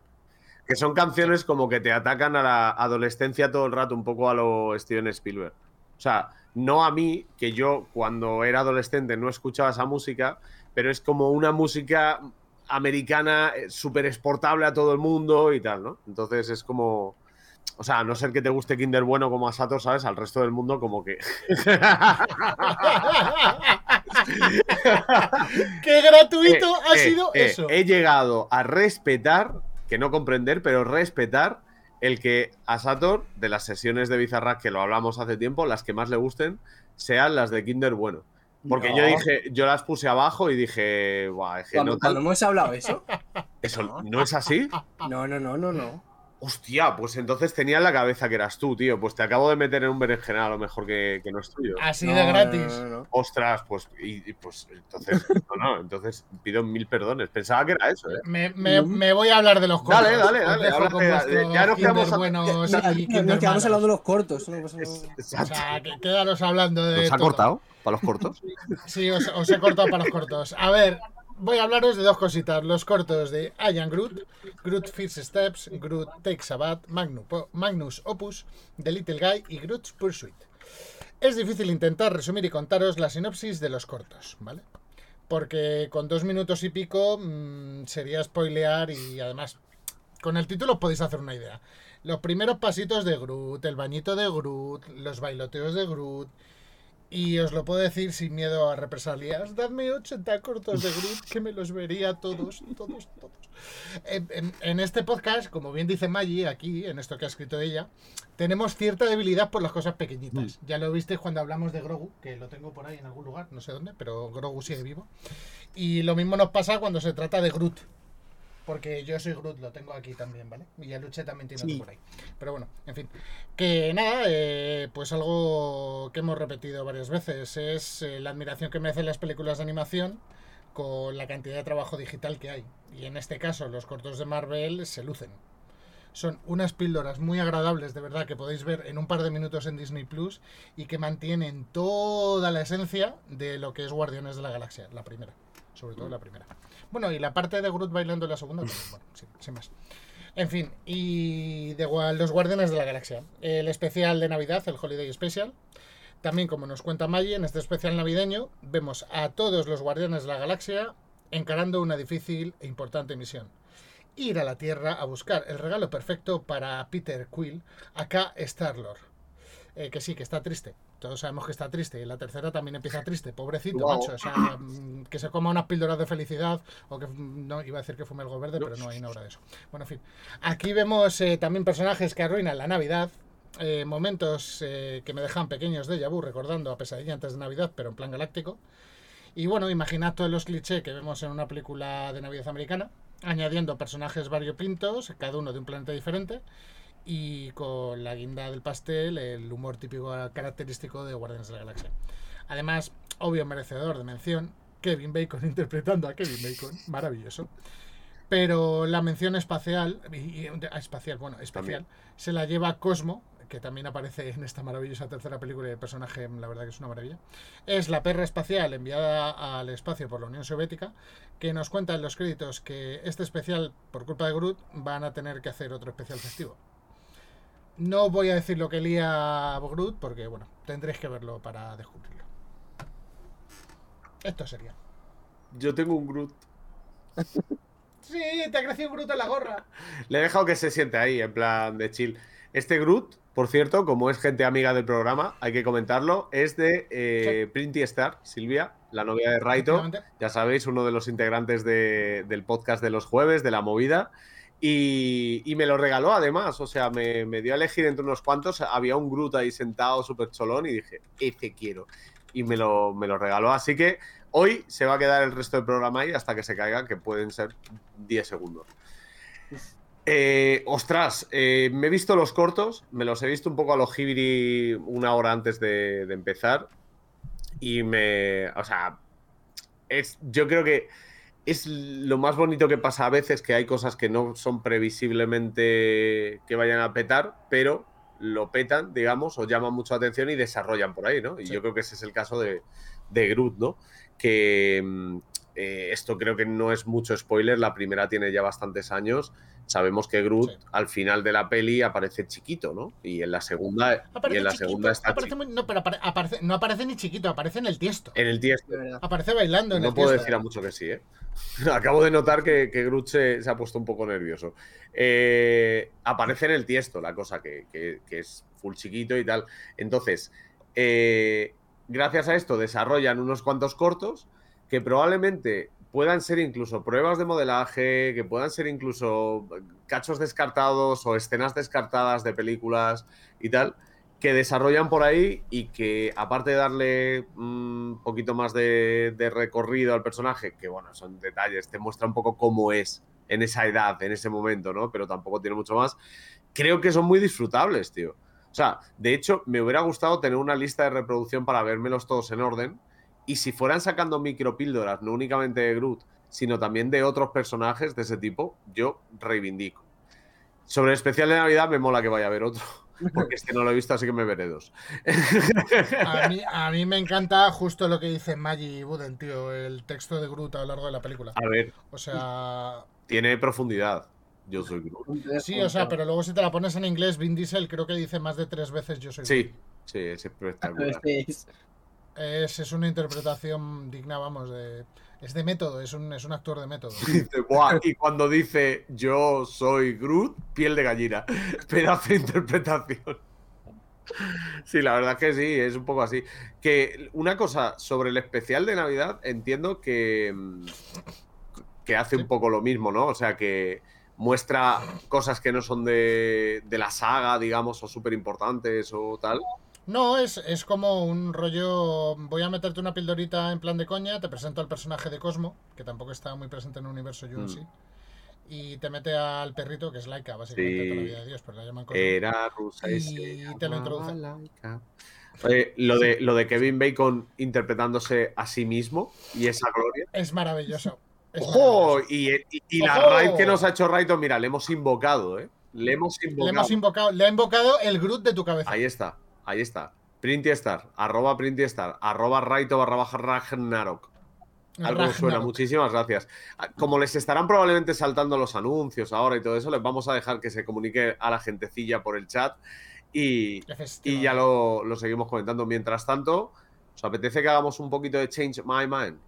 [SPEAKER 1] Que son canciones como que te atacan a la adolescencia todo el rato, un poco a lo Steven Spielberg. O sea, no a mí, que yo cuando era adolescente no escuchaba esa música, pero es como una música americana eh, súper exportable a todo el mundo y tal, ¿no? Entonces es como. O sea, a no ser que te guste Kinder Bueno como a Sato, ¿sabes? Al resto del mundo, como que.
[SPEAKER 2] ¡Qué gratuito
[SPEAKER 1] Eh,
[SPEAKER 2] ha
[SPEAKER 1] eh,
[SPEAKER 2] sido
[SPEAKER 1] eh,
[SPEAKER 2] eso!
[SPEAKER 1] He llegado a respetar, que no comprender, pero respetar el que a Sator, de las sesiones de Bizarrap que lo hablamos hace tiempo, las que más le gusten sean las de Kinder Bueno. Porque
[SPEAKER 3] No.
[SPEAKER 1] yo dije, yo las puse abajo y dije, Buah, es que
[SPEAKER 3] Cuando,
[SPEAKER 1] no,
[SPEAKER 3] cuando hemos hablado eso.
[SPEAKER 1] eso no es así.
[SPEAKER 3] No, no, no, no, no.
[SPEAKER 1] Hostia, pues entonces tenía en la cabeza que eras tú, tío. Pues te acabo de meter en un berenjenal a lo mejor que, que no es tuyo.
[SPEAKER 2] Así
[SPEAKER 3] No,
[SPEAKER 2] de gratis.
[SPEAKER 3] no, no, no.
[SPEAKER 1] Ostras, pues, y, y pues entonces, no, no, entonces pido mil perdones. Pensaba que era eso, ¿eh?
[SPEAKER 2] Me, me-
[SPEAKER 3] No.
[SPEAKER 2] me voy a hablar de los cortos.
[SPEAKER 1] Dale, dale, dale,
[SPEAKER 2] vuestros
[SPEAKER 1] ya nos quedamos
[SPEAKER 2] buenos
[SPEAKER 3] No,
[SPEAKER 2] y
[SPEAKER 3] Nos quedamos hablando de los cortos.
[SPEAKER 2] O sea, que quedaros hablando de.
[SPEAKER 1] ¿Nos ha
[SPEAKER 2] todo.
[SPEAKER 1] cortado para los cortos?
[SPEAKER 2] Sí, os, os he cortado para los cortos. A ver, voy a hablaros de dos cositas. Los cortos de Ian Groot, Groot First Steps, Groot Takes a Bath, Magnu- Magnus Opus, The Little Guy y Groot's Pursuit. Es difícil intentar resumir y contaros la sinopsis de los cortos, ¿vale? Porque con dos minutos y pico mm, sería spoilear y además con el título podéis hacer una idea. Los primeros pasitos de Groot, el bañito de Groot, los bailoteos de Groot, y os lo puedo decir sin miedo a represalias. Dadme 80 cortos de Groot que me los vería todos, todos, todos. En, en- en este podcast, como bien dice Maggie, aquí, en esto que ha escrito ella, tenemos cierta debilidad por las cosas pequeñitas. Ya lo visteis cuando hablamos de Grogu, que lo tengo por ahí en algún lugar, no sé dónde, pero Grogu sigue vivo. Y lo mismo nos pasa cuando se trata de Groot. Porque yo soy Groot, lo tengo aquí también, ¿vale? Y Luche también tiene otro
[SPEAKER 3] Sí.
[SPEAKER 2] por ahí. Pero bueno, en fin. Que nada, eh, pues algo que hemos repetido varias veces es eh, la admiración que merecen las películas de animación con la cantidad de trabajo digital que hay. Y en este caso, los cortos de Marvel se lucen. Son unas píldoras muy agradables, de verdad, que podéis ver en un par de minutos en Disney Plus y que mantienen toda la esencia de lo que es Guardianes de la Galaxia, la primera. Sobre todo la primera. Bueno, y la parte de Groot bailando en la segunda también. Bueno, sí, sin más. En fin, y de los Guardianes de la Galaxia. El especial de Navidad, el Holiday Special. También, como nos cuenta Maggie, en este especial navideño vemos a todos los Guardianes de la Galaxia encarando una difícil e importante misión. Ir a la Tierra a buscar el regalo perfecto para Peter Quill, acá Star-Lord. Eh, que sí, que está triste. Todos sabemos que está triste. Y la tercera también empieza triste. Pobrecito, macho. O sea, mm, que se coma unas píldoras de felicidad. O que, mm, no, iba a decir que fume algo verde, pero no hay nada de eso. Bueno, en fin. Aquí vemos eh, también personajes que arruinan la Navidad. eh, momentos eh, que me dejan pequeños de vu recordando a Pesadilla antes de Navidad, pero en plan galáctico. Y bueno, imaginad todos los clichés que vemos en una película de Navidad americana, añadiendo personajes variopintos, cada uno de un planeta diferente, y con la guinda del pastel el humor típico característico de Guardianes de la Galaxia. Además, obvio merecedor de mención, Kevin Bacon interpretando a Kevin Bacon, maravilloso. Pero la mención espacial, y- y- espacial, bueno, espacial, se la lleva Cosmo, que también aparece en esta maravillosa tercera película y el personaje, la verdad que es una maravilla. Es la perra espacial enviada al espacio por la Unión Soviética, que nos cuenta en los créditos que este especial, por culpa de Groot, van a tener que hacer otro especial festivo. No voy a decir lo que lía Groot, porque bueno, tendréis que verlo para descubrirlo. Esto sería.
[SPEAKER 1] Yo tengo un Groot.
[SPEAKER 2] Sí, te ha crecido Groot en la gorra.
[SPEAKER 1] Le he dejado que se siente ahí, en plan de chill. Este Groot, por cierto, como es gente amiga del programa, hay que comentarlo, es de eh, Printy Star, Silvia, la novia de Raito. Ya sabéis, uno de los integrantes de- del podcast de los jueves, de la movida. Y, me lo regaló además, o sea, me, me dio a elegir entre unos cuantos. Había un Groot ahí sentado súper cholón y dije, ese quiero. Y me lo, me lo regaló. Así que hoy se va a quedar el resto del programa ahí hasta que se caiga, que pueden ser 10 segundos. Eh, ostras, eh, me he visto los cortos, me los he visto un poco a los Hibiri una hora antes de, de empezar. Y me. O sea, es, yo creo que es lo más bonito que pasa a veces, que hay cosas que no son previsiblemente que vayan a petar, pero lo petan, digamos, o llaman mucho la atención y desarrollan por ahí, ¿no? Y
[SPEAKER 2] Sí.
[SPEAKER 1] yo creo que ese es el caso de, de Groot, ¿no? Que mm, eh, esto creo que no es mucho spoiler, la primera tiene ya bastantes años. Sabemos que Groot
[SPEAKER 2] Sí.
[SPEAKER 1] al final de la peli aparece chiquito, ¿no? Y en la segunda, y
[SPEAKER 2] Aparece
[SPEAKER 1] en la
[SPEAKER 2] chiquito,
[SPEAKER 1] segunda está
[SPEAKER 2] aparece muy- no, pero apare- aparece, no aparece ni chiquito, aparece en el tiesto.
[SPEAKER 1] en el tiesto.
[SPEAKER 2] Aparece bailando en
[SPEAKER 1] No
[SPEAKER 2] el
[SPEAKER 1] puedo
[SPEAKER 2] tiesto.
[SPEAKER 1] decir a mucho que sí, ¿eh? Acabo de notar que, que Groot se, se ha puesto un poco nervioso. Eh, aparece en el tiesto la cosa, que, que- que es full chiquito y tal. Entonces, eh, gracias a esto desarrollan unos cuantos cortos que probablemente puedan ser incluso pruebas de modelaje, que puedan ser incluso cachos descartados o escenas descartadas de películas y tal, que desarrollan por ahí y que aparte de darle un poquito más de, de recorrido al personaje, que bueno, son detalles, te muestra un poco cómo es en esa edad, en ese momento, ¿no? Pero tampoco tiene mucho más. Creo que son muy disfrutables, tío. O sea, de hecho, me hubiera gustado tener una lista de reproducción para vérmelos todos en orden. Y si fueran sacando micropíldoras, no únicamente de Groot, sino también de otros personajes de ese tipo, yo reivindico. Sobre el especial de Navidad me mola que vaya a haber otro, porque este no lo he visto, así que me veré dos.
[SPEAKER 2] A mí, a mí me encanta justo lo que dice Maggie Buden, tío, el texto de Groot a lo largo de la película.
[SPEAKER 1] A ver,
[SPEAKER 2] O sea,
[SPEAKER 1] tiene profundidad. Yo soy Groot.
[SPEAKER 2] sí, o sea, pero luego si te la pones en inglés, Vin Diesel creo que dice más de tres veces yo soy
[SPEAKER 1] Sí, sí, es espectacular.
[SPEAKER 3] Es-.
[SPEAKER 2] Es, es una interpretación digna, vamos, de... Es de método, es un, es un actor de método.
[SPEAKER 1] Y cuando dice yo soy Groot, piel de gallina. Pedazo de interpretación. Sí, la verdad que sí, es un poco así. Que una cosa sobre el especial de Navidad, entiendo que, mm, que hace un poco lo mismo, ¿no? O sea, que muestra cosas que no son de, de la saga, digamos, o súper importantes o tal.
[SPEAKER 2] No, es, es como un rollo. Voy a meterte una pildorita en plan de coña, te presento al personaje de Cosmo, que tampoco está muy presente en el universo UNC,
[SPEAKER 1] Mm.
[SPEAKER 2] y te mete al perrito, que es Laika, básicamente,
[SPEAKER 1] Sí.
[SPEAKER 2] toda la vida de Dios, pero la llaman Cosmo.
[SPEAKER 1] Era rusa y,
[SPEAKER 2] te lo introduce.
[SPEAKER 1] Laika. Oye, lo de, lo de Kevin Bacon interpretándose a sí mismo y esa gloria.
[SPEAKER 2] Es maravilloso. es
[SPEAKER 1] ¡Ojo!
[SPEAKER 2] maravilloso.
[SPEAKER 1] Y, y- y la
[SPEAKER 2] ¡Ojo!
[SPEAKER 1] raid que nos ha hecho Raito, mira, le hemos invocado, ¿eh? Le hemos
[SPEAKER 2] Le
[SPEAKER 1] invocado.
[SPEAKER 2] hemos invocado, le ha invocado el Groot de tu cabeza.
[SPEAKER 1] Ahí está, ahí está. Printystar, arroba Printystar, arroba Raito barra baja Ragnarok. Algo me suena,
[SPEAKER 2] Ragnarok.
[SPEAKER 1] muchísimas gracias. Ah, Como les estarán probablemente saltando los anuncios ahora y todo eso, les vamos a dejar que se comunique a la gentecilla por el chat y, y ya lo, lo seguimos comentando. Mientras tanto, ¿os apetece que hagamos un poquito de Change My Mind?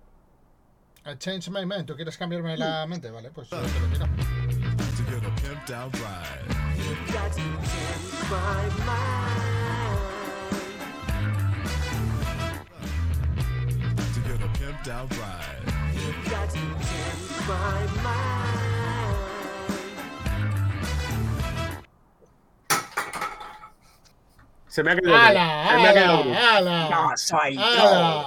[SPEAKER 2] I changed my mind. ¿Tú quieres cambiarme la mente? Vale, pues yo te lo tiro.
[SPEAKER 4] to get a
[SPEAKER 1] Se me ha quedado. Se me ha quedado.
[SPEAKER 2] ¡Hala! ¡Hala!
[SPEAKER 3] ¡No soy.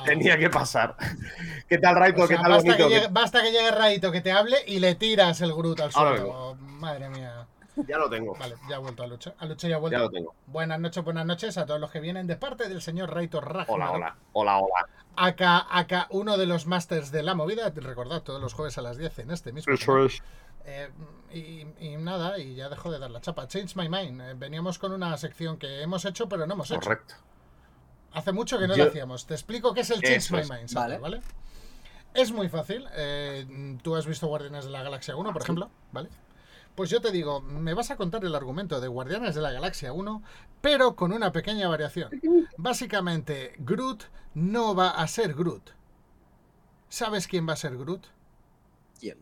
[SPEAKER 1] Tenía que pasar. ¿Qué tal, Raito?
[SPEAKER 2] O sea,
[SPEAKER 1] ¿Qué tal,
[SPEAKER 2] basta, que llegue, basta que llegue Raito que te hable y le tiras el Groot al suelo. Madre mía.
[SPEAKER 1] Ya lo tengo.
[SPEAKER 2] Vale, ya ha vuelto a Lucho. A Lucho ya ha
[SPEAKER 1] Ya
[SPEAKER 2] vuelto.
[SPEAKER 1] lo tengo.
[SPEAKER 2] Buenas noches, buenas noches a todos los que vienen de parte del señor Raito Ragnarok.
[SPEAKER 1] Hola, hola. Hola, hola.
[SPEAKER 2] Acá, acá, uno de los masters de la movida. Recordad, todos los jueves a las 10 en este mismo. canal.
[SPEAKER 1] es.
[SPEAKER 2] Eh, y, y nada, y ya dejo de dar la chapa. Change My Mind. Eh, veníamos con una sección que hemos hecho, pero no hemos hecho.
[SPEAKER 1] Correcto.
[SPEAKER 2] Hace mucho que no
[SPEAKER 1] Yo-
[SPEAKER 2] lo hacíamos. Te explico qué es el Change
[SPEAKER 1] Eso
[SPEAKER 2] My
[SPEAKER 1] es.
[SPEAKER 2] Mind,
[SPEAKER 3] Vale.
[SPEAKER 2] ¿vale? Es muy fácil. eh, tú has visto Guardianes de la Galaxia 1, por ejemplo, ¿vale? Pues yo te digo, me vas a contar el argumento de Guardianes de la Galaxia 1, pero con una pequeña variación. Básicamente, Groot no va a ser Groot. ¿Sabes quién va a ser Groot?
[SPEAKER 3] ¿Quién?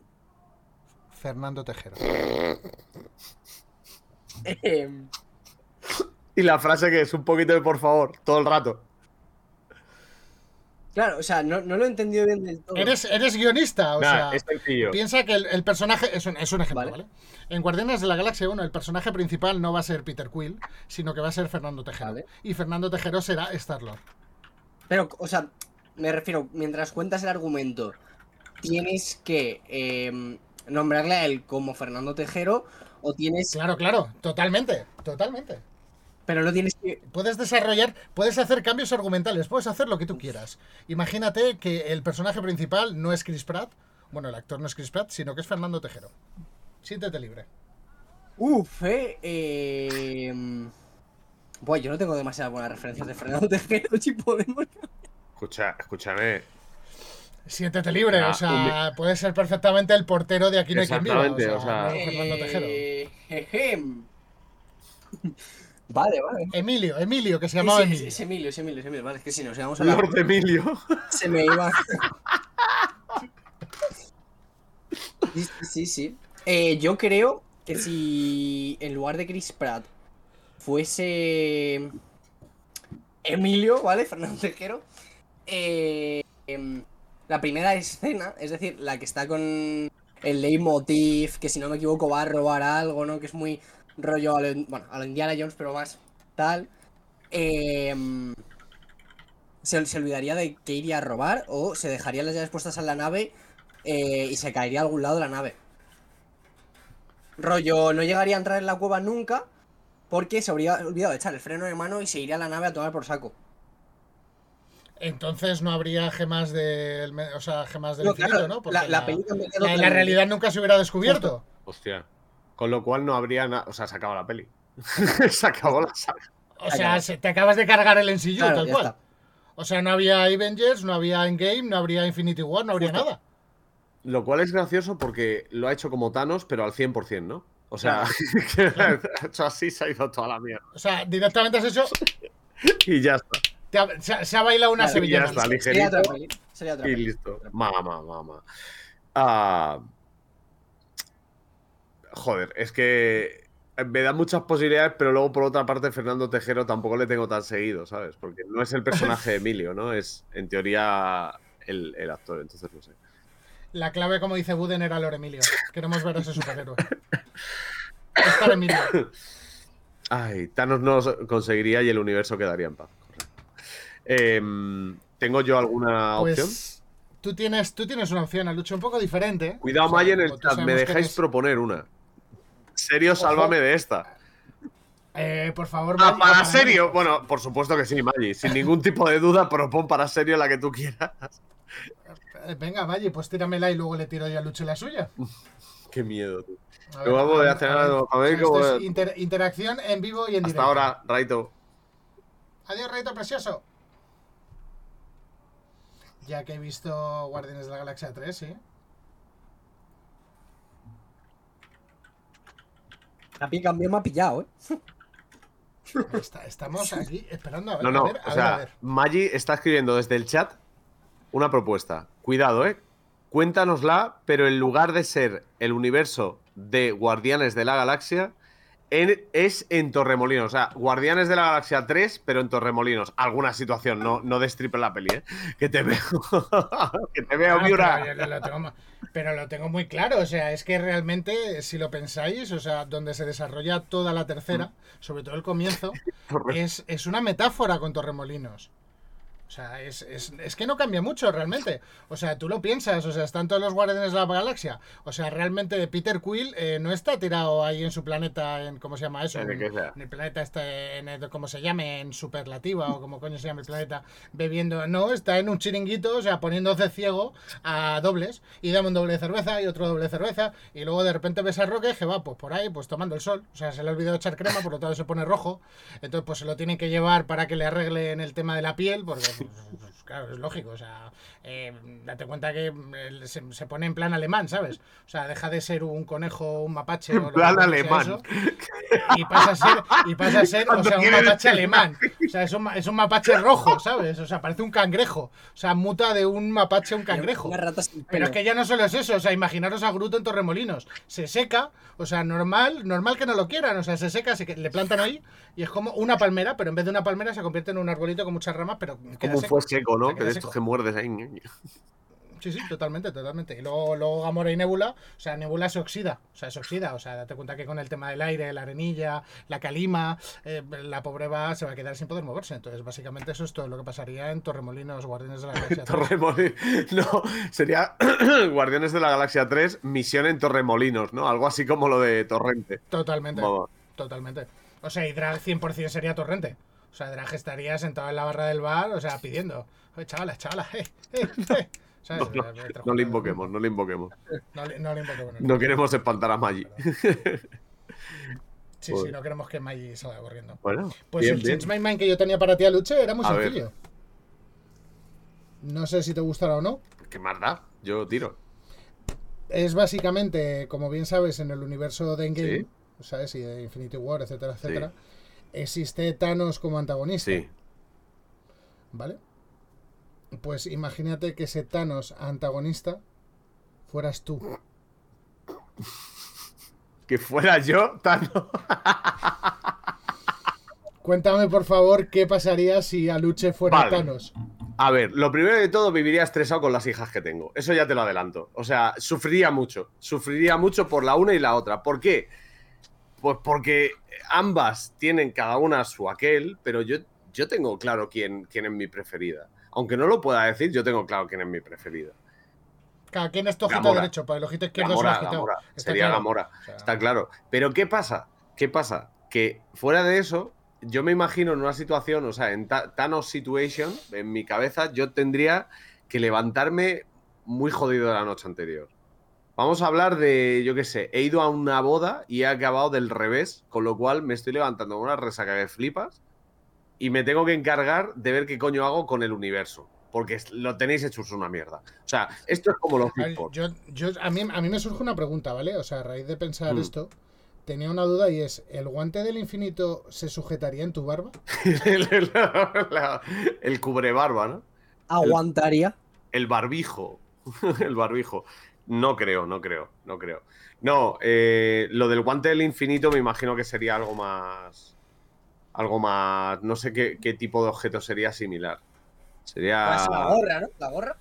[SPEAKER 2] Fernando Tejero.
[SPEAKER 3] Em,
[SPEAKER 1] Y la frase que es un poquito de por favor, todo el rato.
[SPEAKER 3] Claro, o sea, no, no lo he entendido bien del todo.
[SPEAKER 2] Eres, eres guionista, o sea...
[SPEAKER 1] es sencillo.
[SPEAKER 2] Piensa que el, el personaje es un, es un ejemplo,
[SPEAKER 3] Vale.
[SPEAKER 2] ¿vale? En Guardianes de la Galaxia 1, el personaje principal no va a ser Peter Quill, sino que va a ser Fernando Tejero.
[SPEAKER 3] Vale.
[SPEAKER 2] Y Fernando Tejero será Star-Lord.
[SPEAKER 3] Pero, o sea, me refiero, mientras cuentas el argumento, tienes que em, nombrarle a él como Fernando Tejero o tienes...
[SPEAKER 2] Claro, claro, totalmente, totalmente.
[SPEAKER 3] Pero lo tienes que...
[SPEAKER 2] Puedes desarrollar, puedes hacer cambios argumentales, puedes hacer lo que tú quieras. Imagínate que el personaje principal no es Chris Pratt, bueno, el actor no es Chris Pratt, sino que es Fernando Tejero. Siéntete libre.
[SPEAKER 3] Uf, eh... em, Buah, yo no tengo demasiadas buenas referencias de Fernando Tejero, si podemos...
[SPEAKER 1] Escucha, escúchame.
[SPEAKER 2] Siéntete libre,
[SPEAKER 1] Ah,
[SPEAKER 2] o sea, puede ser perfectamente el portero de aquí no hay quien viva.
[SPEAKER 1] Exactamente, o sea-
[SPEAKER 2] Fernando Tejero.
[SPEAKER 3] Eh, jejem. Vale, vale.
[SPEAKER 2] Emilio, Emilio, que se llamaba
[SPEAKER 3] Sí, sí,
[SPEAKER 2] Emilio.
[SPEAKER 3] Es Emilio, es Emilio, es Emilio. Vale, es que si nos íbamos a la...
[SPEAKER 1] Lord Emilio.
[SPEAKER 3] Se me iba. Sí, sí, sí. sí. Eh, yo creo que si en lugar de Chris Pratt fuese Emilio, ¿vale? Fernando Tejero. eh, em, la primera escena, es decir, la que está con el leitmotiv, que si no me equivoco va a robar algo, ¿no? Que es muy rollo a lo, bueno, a lo Indiana Jones, pero más tal. em, se, se olvidaría de que iría a robar o se dejaría las llaves puestas en la nave eh, y se caería a algún lado de la nave. Rollo, no llegaría a entrar en la cueva nunca porque se habría olvidado de echar el freno de mano y se iría a la nave a tomar por saco.
[SPEAKER 2] Entonces no habría gemas del, me- o sea, gemas del
[SPEAKER 3] No,
[SPEAKER 2] infinito,
[SPEAKER 3] claro,
[SPEAKER 2] ¿no? Porque
[SPEAKER 3] la, la
[SPEAKER 2] la- la realidad nunca se hubiera descubierto.
[SPEAKER 1] Hostia. Con lo cual no habría nada. O sea, se acaba la peli. se acabó la saga.
[SPEAKER 2] O sea, se- te acabas de cargar el ensillo,
[SPEAKER 3] Claro,
[SPEAKER 2] tal cual.
[SPEAKER 3] está.
[SPEAKER 2] O sea, no había Avengers, no había Endgame, no habría Infinity War, no habría
[SPEAKER 3] Justo.
[SPEAKER 2] nada.
[SPEAKER 1] Lo cual es gracioso porque lo ha hecho como Thanos, pero al 100%, ¿no? O sea, que ha hecho así, se ha ido toda la mierda.
[SPEAKER 2] O sea, directamente has hecho.
[SPEAKER 1] Y ya está.
[SPEAKER 2] te ha- se, ha- se ha bailado una
[SPEAKER 3] Claro, y
[SPEAKER 2] sevillana.
[SPEAKER 1] ya está,
[SPEAKER 3] Sería
[SPEAKER 1] ligerito.
[SPEAKER 3] otra peli. Sería otra
[SPEAKER 1] Y listo. Mamá, mamá. Ah, joder, es que me da muchas posibilidades, pero luego por otra parte Fernando Tejero tampoco le tengo tan seguido, ¿sabes? Porque no es el personaje de Emilio, ¿no? Es en teoría el, el actor, entonces no sé.
[SPEAKER 2] La clave, como dice Buden, era Lord Emilio. Queremos ver a ese superhéroe. Estar Emilio.
[SPEAKER 1] Ay, Thanos no conseguiría y el universo quedaría en paz. Em, ¿Tengo yo alguna opción?
[SPEAKER 2] Pues tú tienes, tú tienes una opción, Alucho, un poco diferente.
[SPEAKER 1] Cuidado,
[SPEAKER 2] O sea,
[SPEAKER 1] en el chat. Me dejáis
[SPEAKER 2] eres-
[SPEAKER 1] proponer una. Serio, sálvame de esta.
[SPEAKER 2] Eh, por favor,
[SPEAKER 1] Ah,
[SPEAKER 2] Maggi,
[SPEAKER 1] para
[SPEAKER 2] para
[SPEAKER 1] serio. Bueno, por supuesto que sí, Maggi. Sin ningún tipo de duda, propon para serio la que tú quieras.
[SPEAKER 2] Eh, Venga, Maggi, pues tíramela y luego le tiro yo a Lucho la suya.
[SPEAKER 1] Qué miedo, tú.
[SPEAKER 2] A
[SPEAKER 1] Yo vamos
[SPEAKER 2] a
[SPEAKER 1] hacer
[SPEAKER 2] ver,
[SPEAKER 1] algo, a ver
[SPEAKER 2] esto
[SPEAKER 1] cómo-
[SPEAKER 2] es inter- interacción en vivo y en
[SPEAKER 1] Hasta
[SPEAKER 2] directo.
[SPEAKER 1] ahora, Raito.
[SPEAKER 2] Adiós, Reito Precioso. Ya que he visto Guardianes de la Galaxia 3, sí.
[SPEAKER 3] La pica cambio me ha pillado, ¿eh?
[SPEAKER 2] Está- estamos aquí esperando a ver.
[SPEAKER 1] No, no.
[SPEAKER 2] a ver, a
[SPEAKER 1] o
[SPEAKER 2] ver, a
[SPEAKER 1] sea,
[SPEAKER 2] ver.
[SPEAKER 1] Maggi está escribiendo desde el chat una propuesta. Cuidado, ¿eh? Cuéntanosla, pero en lugar de ser el universo de Guardianes de la Galaxia, en- es en Torremolinos. O sea, Guardianes de la Galaxia 3, pero en Torremolinos. Alguna situación, no, no destripe la peli, ¿eh? Que te veo. que te veo,
[SPEAKER 2] Ah,
[SPEAKER 1] Miura.
[SPEAKER 2] pero, tengo, ma- pero lo tengo muy claro, o sea, es que realmente, si lo pensáis, o sea, donde se desarrolla toda la tercera, sobre todo el comienzo, es, es una metáfora con Torremolinos. O sea, es, es, es, que no cambia mucho realmente. O sea, tú lo piensas, o sea, están todos los guardianes de la galaxia. O sea, realmente Peter Quill eh, no está tirado ahí en su planeta, en ¿cómo se llama eso? En, en el planeta este, en el, como se llame, en Superlativa o como coño se llama el planeta, bebiendo. No, está en un chiringuito, o sea, poniéndose ciego a dobles. Y dame un doble de cerveza y otro doble de cerveza. Y luego de repente ves a Roque que va pues por ahí, pues tomando el sol. O sea, se le ha olvidado echar crema, por lo tanto se pone rojo. Entonces, pues se lo tienen que llevar para que le arreglen el tema de la piel, porque pues, claro, es lógico. O sea, eh, date cuenta que eh, se, se, pone en plan alemán, ¿sabes? O sea, deja de ser un conejo, un mapache.
[SPEAKER 1] En plan alemán. Eso,
[SPEAKER 2] y pasa a ser, y pasa a ser o sea, un mapache alemán. O sea, es un, es un, mapache rojo, ¿sabes? O sea, parece un cangrejo. O sea, muta de un mapache a un cangrejo. Pero es que ya no solo es eso. O sea, imaginaros a Gruto en Torremolinos. Se seca, o sea, normal, normal que no lo quieran. O sea, se seca, se, le plantan ahí y es como una palmera, pero en vez de una palmera se convierte en un arbolito con muchas ramas, pero.
[SPEAKER 1] Como fue seco, ¿no? Que de estos que muerdes ahí.
[SPEAKER 2] Sí, sí, totalmente, totalmente. Y luego, luego Gamora y Nebula, o sea, Nebula se oxida, o sea, se oxida, o sea, date cuenta que con el tema del aire, la arenilla, la calima, eh, la pobre va, se va a quedar sin poder moverse. Entonces, básicamente eso es todo lo que pasaría en Torremolinos, Guardianes de la Galaxia 3.
[SPEAKER 1] Torremolinos, no, sería Guardianes de la Galaxia 3, misión en Torremolinos, ¿no? Algo así como lo de Torrente.
[SPEAKER 2] Totalmente, Vamos. totalmente. O sea, y Drag 100% sería Torrente. O sea, Drag estaría sentado en la barra del bar, o sea, pidiendo, oye, chavalas, chavalas, eh, eh, eh.
[SPEAKER 1] No, no, no, le invoquemos, no le invoquemos.
[SPEAKER 2] No, no le invoquemos.
[SPEAKER 1] No queremos espantar a Maggie.
[SPEAKER 2] Sí, sí, no queremos que Maggie salga corriendo.
[SPEAKER 1] Bueno,
[SPEAKER 2] pues bien, el bien. Change My Mind que yo tenía para ti a Luche era muy a sencillo. Ver. No sé si te gustará o no.
[SPEAKER 1] ¿Qué más da? Yo tiro.
[SPEAKER 2] Es básicamente, como bien sabes, en el universo de Endgame, ¿Sí? ¿sabes? Y de Infinity War, etcétera, etcétera. Sí. Existe Thanos como antagonista.
[SPEAKER 1] Sí.
[SPEAKER 2] ¿Vale? Pues imagínate que ese Thanos antagonista fueras tú.
[SPEAKER 1] Que fuera yo, Thanos.
[SPEAKER 2] Cuéntame, por favor, qué pasaría si Aluche fuera vale. Thanos.
[SPEAKER 1] A ver, lo primero de todo, viviría estresado con las hijas que tengo. Eso ya te lo adelanto. O sea, sufriría mucho. Sufriría mucho por la una y la otra. ¿Por qué? Pues porque ambas tienen cada una su aquel, pero yo, yo tengo claro quién, quién es mi preferida aunque no lo pueda decir, yo tengo claro quién es mi preferida.
[SPEAKER 2] Claro, ¿quién es tu ojito Gamora. derecho? Para el ojito izquierdo
[SPEAKER 1] Gamora,
[SPEAKER 2] es el ojito.
[SPEAKER 1] Gamora. Sería claro. Gamora, o sea, está claro. Pero ¿qué pasa? ¿Qué pasa? Que fuera de eso, yo me imagino en una situación, o sea, en Thanos Situation, en mi cabeza, yo tendría que levantarme muy jodido de la noche anterior. Vamos a hablar de, yo qué sé, he ido a una boda y he acabado del revés, con lo cual me estoy levantando con una resaca de flipas y me tengo que encargar de ver qué coño hago con el universo. Porque lo tenéis hecho una mierda. O sea, esto es como los
[SPEAKER 2] yo, yo, a, mí, a mí me surge una pregunta, ¿vale? O sea, a raíz de pensar mm. esto, tenía una duda y es: ¿el guante del infinito se sujetaría en tu barba?
[SPEAKER 1] el, cubrebarba, ¿no?
[SPEAKER 3] ¿Aguantaría?
[SPEAKER 1] El, el barbijo. el barbijo. No creo, no creo, no creo. No, eh, lo del guante del infinito me imagino que sería algo más algo más. No sé qué, qué, tipo de objeto sería similar. Sería.
[SPEAKER 3] La gorra, ¿no? La gorra.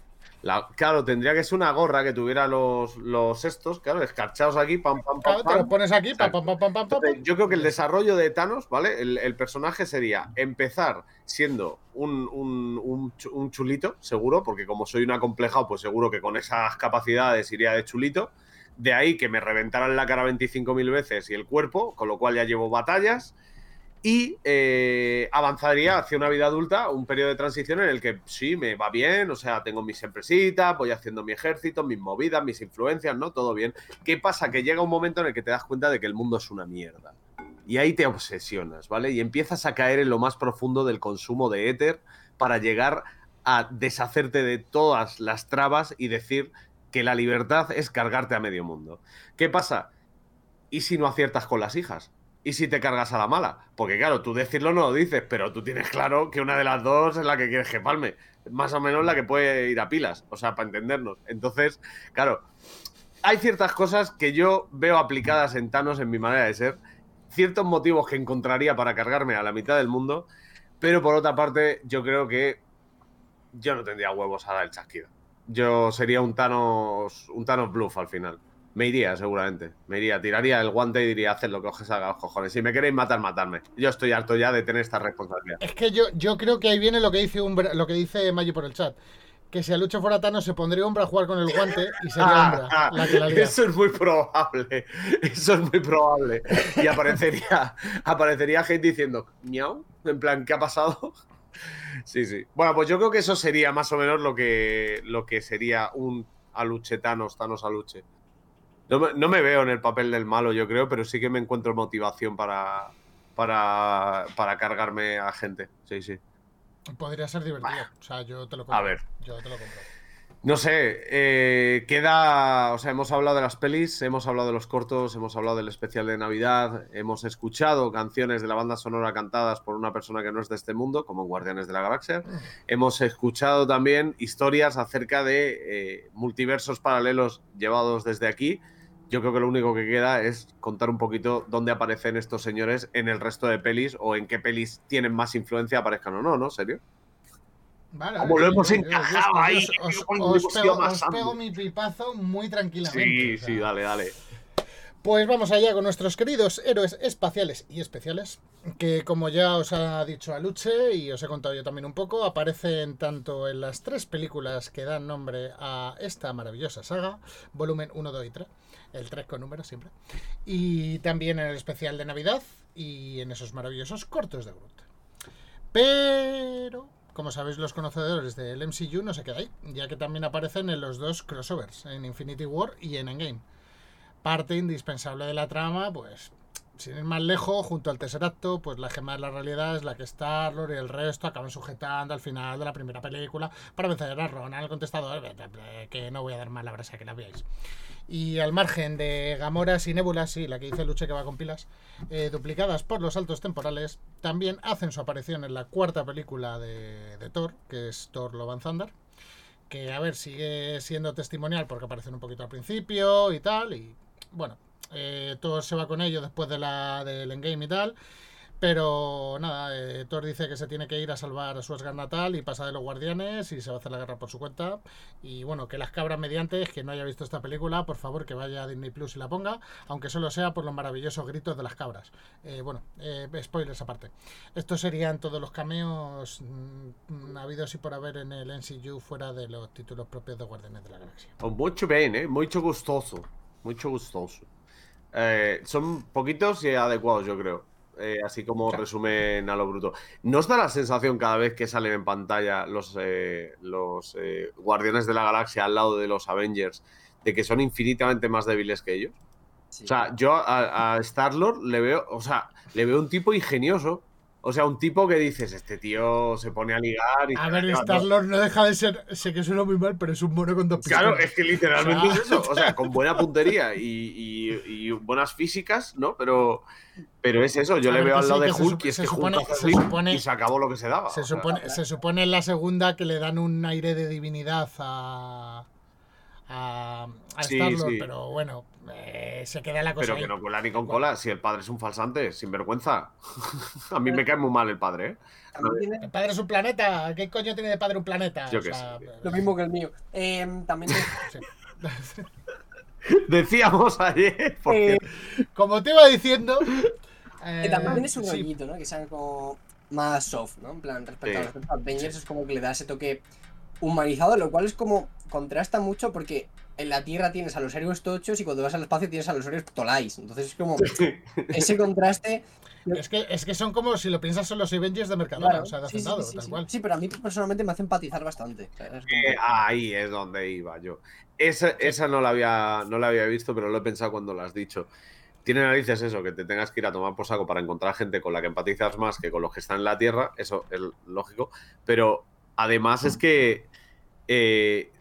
[SPEAKER 1] La, claro, tendría que ser una gorra que tuviera los, los estos, claro, escarchados aquí, pam, pam, pam.
[SPEAKER 2] Claro,
[SPEAKER 1] pam.
[SPEAKER 2] te los pones aquí, pam, pam, pam, pam, pam, pam.
[SPEAKER 1] Yo creo que el desarrollo de Thanos, ¿vale? El, el personaje sería empezar siendo un, un, un, un, chulito, seguro, porque como soy un acomplejado, pues seguro que con esas capacidades iría de chulito. De ahí que me reventaran la cara 25.000 veces y el cuerpo, con lo cual ya llevo batallas y eh, avanzaría hacia una vida adulta, un periodo de transición en el que sí, me va bien, o sea, tengo mis empresitas, voy haciendo mi ejército, mis movidas, mis influencias, ¿no? Todo bien. ¿Qué pasa? Que llega un momento en el que te das cuenta de que el mundo es una mierda. Y ahí te obsesionas, ¿vale? Y empiezas a caer en lo más profundo del consumo de éter para llegar a deshacerte de todas las trabas y decir que la libertad es cargarte a medio mundo. ¿Qué pasa? ¿Y si no aciertas con las hijas? Y si te cargas a la mala. Porque claro, tú decirlo no lo dices, pero tú tienes claro que una de las dos es la que quieres que palme. Más o menos la que puede ir a pilas, o sea, para entendernos. Entonces, claro, hay ciertas cosas que yo veo aplicadas en Thanos en mi manera de ser, ciertos motivos que encontraría para cargarme a la mitad del mundo, pero por otra parte, yo creo que yo no tendría huevos a dar el chasquido. Yo sería un Thanos, un Thanos bluff al final. Me iría, seguramente. Me iría, tiraría el guante y diría, haced lo que os haga los cojones. Si me queréis matar, matadme. Yo estoy harto ya de tener esta responsabilidad.
[SPEAKER 2] Es que yo, yo creo que ahí viene lo que dice Umbra- lo que dice Maggi por el chat. Que si a Lucho fuera Thanos se pondría Umbra a jugar con el guante y sería
[SPEAKER 1] Ah,
[SPEAKER 2] Umbra
[SPEAKER 1] ah,
[SPEAKER 2] la que la lía.
[SPEAKER 1] eso es muy probable. Eso es muy probable. Y aparecería, aparecería gente diciendo, miau, en plan, ¿qué ha pasado? Sí, sí. Bueno, pues yo creo que eso sería más o menos lo que, lo que sería un aluche Thanos, Thanos aluche. No me, no me veo en el papel del malo, yo creo, pero sí que me encuentro motivación para, para, para cargarme a gente. Sí, sí.
[SPEAKER 2] Podría ser divertido. O sea, yo te lo compro.
[SPEAKER 1] A ver.
[SPEAKER 2] Yo te lo compro.
[SPEAKER 1] No sé, eh, queda, o sea, hemos hablado de las pelis, hemos hablado de los cortos, hemos hablado del especial de Navidad, hemos escuchado canciones de la banda sonora cantadas por una persona que no es de este mundo, como Guardianes de la Galaxia. Hemos escuchado también historias acerca de eh, multiversos paralelos llevados desde aquí. Yo creo que lo único que queda es contar un poquito dónde aparecen estos señores en el resto de pelis o en qué pelis tienen más influencia, aparezcan o no, ¿no? ¿Serio?
[SPEAKER 2] Vale,
[SPEAKER 1] Como
[SPEAKER 2] vale,
[SPEAKER 1] lo hemos encajado ahí,
[SPEAKER 2] Os, os pego, os pego mi pipazo muy tranquilamente.
[SPEAKER 1] Sí,
[SPEAKER 2] o sea.
[SPEAKER 1] sí, dale, dale.
[SPEAKER 2] Pues vamos allá con nuestros queridos héroes espaciales y especiales, que como ya os ha dicho Aluche y os he contado yo también un poco, aparecen tanto en las tres películas que dan nombre a esta maravillosa saga, volumen 1, 2 y 3, el 3 con números siempre, y también en el especial de Navidad y en esos maravillosos cortos de Groot. Pero, como sabéis los conocedores del MCU, no se queda ahí, ya que también aparecen en los dos crossovers, en Infinity War y en Endgame parte indispensable de la trama, pues sin ir más lejos, junto al tercer acto, pues la gema de la realidad es la que Star-Lord y el resto acaban sujetando al final de la primera película para vencer a Ron al contestador, que no voy a dar más la brasa que la veáis. Y al margen de Gamoras y Nébulas, sí, la que dice Luche que va con pilas, eh, duplicadas por los saltos temporales, también hacen su aparición en la cuarta película de, Thor, que es Thor Love and Thunder, que a ver, sigue siendo testimonial porque aparecen un poquito al principio y tal, y bueno, eh, Thor se va con ello después de la del endgame y tal. Pero nada, eh, Thor dice que se tiene que ir a salvar a su Asgard natal y pasa de los guardianes y se va a hacer la guerra por su cuenta. Y bueno, que las cabras mediantes, que no haya visto esta película, por favor que vaya a Disney Plus y la ponga, aunque solo sea por los maravillosos gritos de las cabras. Eh, bueno, eh, spoilers aparte. Estos serían todos los cameos mm, habidos y por haber en el NCU fuera de los títulos propios de Guardianes de la Galaxia.
[SPEAKER 1] Oh, mucho bien, ¿eh? Mucho gustoso. Mucho gustoso. Eh, son poquitos y adecuados, yo creo. Eh, así como
[SPEAKER 2] Claro.
[SPEAKER 1] resumen a lo bruto. ¿No os da la sensación cada vez que salen en pantalla los, eh, los eh, Guardianes de la Galaxia al lado de los Avengers de que son infinitamente más débiles que ellos?
[SPEAKER 3] Sí.
[SPEAKER 1] O sea, yo a, a Star-Lord le veo, o sea, le veo un tipo ingenioso. O sea, un tipo que dices, este tío se pone a ligar y
[SPEAKER 2] A ver, Star-Lord no deja de ser. Sé que suena muy mal, pero es un mono con dos
[SPEAKER 1] Claro,
[SPEAKER 2] pistolas.
[SPEAKER 1] es que literalmente
[SPEAKER 2] O sea-
[SPEAKER 1] es eso. O sea, con buena puntería y, y- y buenas físicas, ¿no? Pero, pero es eso. Yo
[SPEAKER 2] A
[SPEAKER 1] le veo al
[SPEAKER 2] sí,
[SPEAKER 1] lado de
[SPEAKER 2] se
[SPEAKER 1] Hulk y es
[SPEAKER 2] se
[SPEAKER 1] que
[SPEAKER 2] supone-
[SPEAKER 1] Hulk
[SPEAKER 2] se supone-
[SPEAKER 1] y se acabó lo que se daba.
[SPEAKER 2] Se
[SPEAKER 1] sea,
[SPEAKER 2] supone, se supone en la segunda que le dan un aire de divinidad a. a, a
[SPEAKER 1] Sí,
[SPEAKER 2] Star-Lord,
[SPEAKER 1] sí.
[SPEAKER 2] pero bueno, eh, se queda la cosa.
[SPEAKER 1] pero
[SPEAKER 2] ahí.
[SPEAKER 1] que no cola ni con cola. Si el padre es un falsante, sin vergüenza. A mí me cae muy mal el padre, ¿eh?
[SPEAKER 2] El padre es un planeta. ¿Qué coño tiene de padre un planeta?
[SPEAKER 1] Yo
[SPEAKER 2] O sea,
[SPEAKER 3] lo mismo que el mío. Eh, también.
[SPEAKER 1] Decíamos ayer. Porque...
[SPEAKER 3] Eh,
[SPEAKER 2] Como te iba diciendo.
[SPEAKER 3] que
[SPEAKER 2] eh,
[SPEAKER 3] también tiene su
[SPEAKER 2] sí,
[SPEAKER 3] rollito, ¿no? Que sean como más soft, ¿no? En plan, respecto, a, respecto a Avengers es como que le da ese toque humanizado, lo cual es como contrasta mucho porque en la Tierra tienes a los héroes tochos y cuando vas al espacio tienes a los héroes tolais. Entonces es como ese contraste.
[SPEAKER 2] Es que, es que son como, si lo piensas, son los Avengers de Mercadona,
[SPEAKER 3] Claro,
[SPEAKER 2] o sea, de
[SPEAKER 3] sí, sí,
[SPEAKER 2] hacendado,
[SPEAKER 3] sí,
[SPEAKER 2] tal
[SPEAKER 3] sí.
[SPEAKER 2] cual.
[SPEAKER 3] Sí, pero a mí personalmente me hace empatizar bastante.
[SPEAKER 1] Eh, ahí es donde iba yo. Esa, esa no, la había, no la había visto, pero lo he pensado cuando lo has dicho. Tiene narices eso, que te tengas que ir a tomar por saco para encontrar gente con la que empatizas más que con los que están en la Tierra, eso es lógico, pero además es que eh,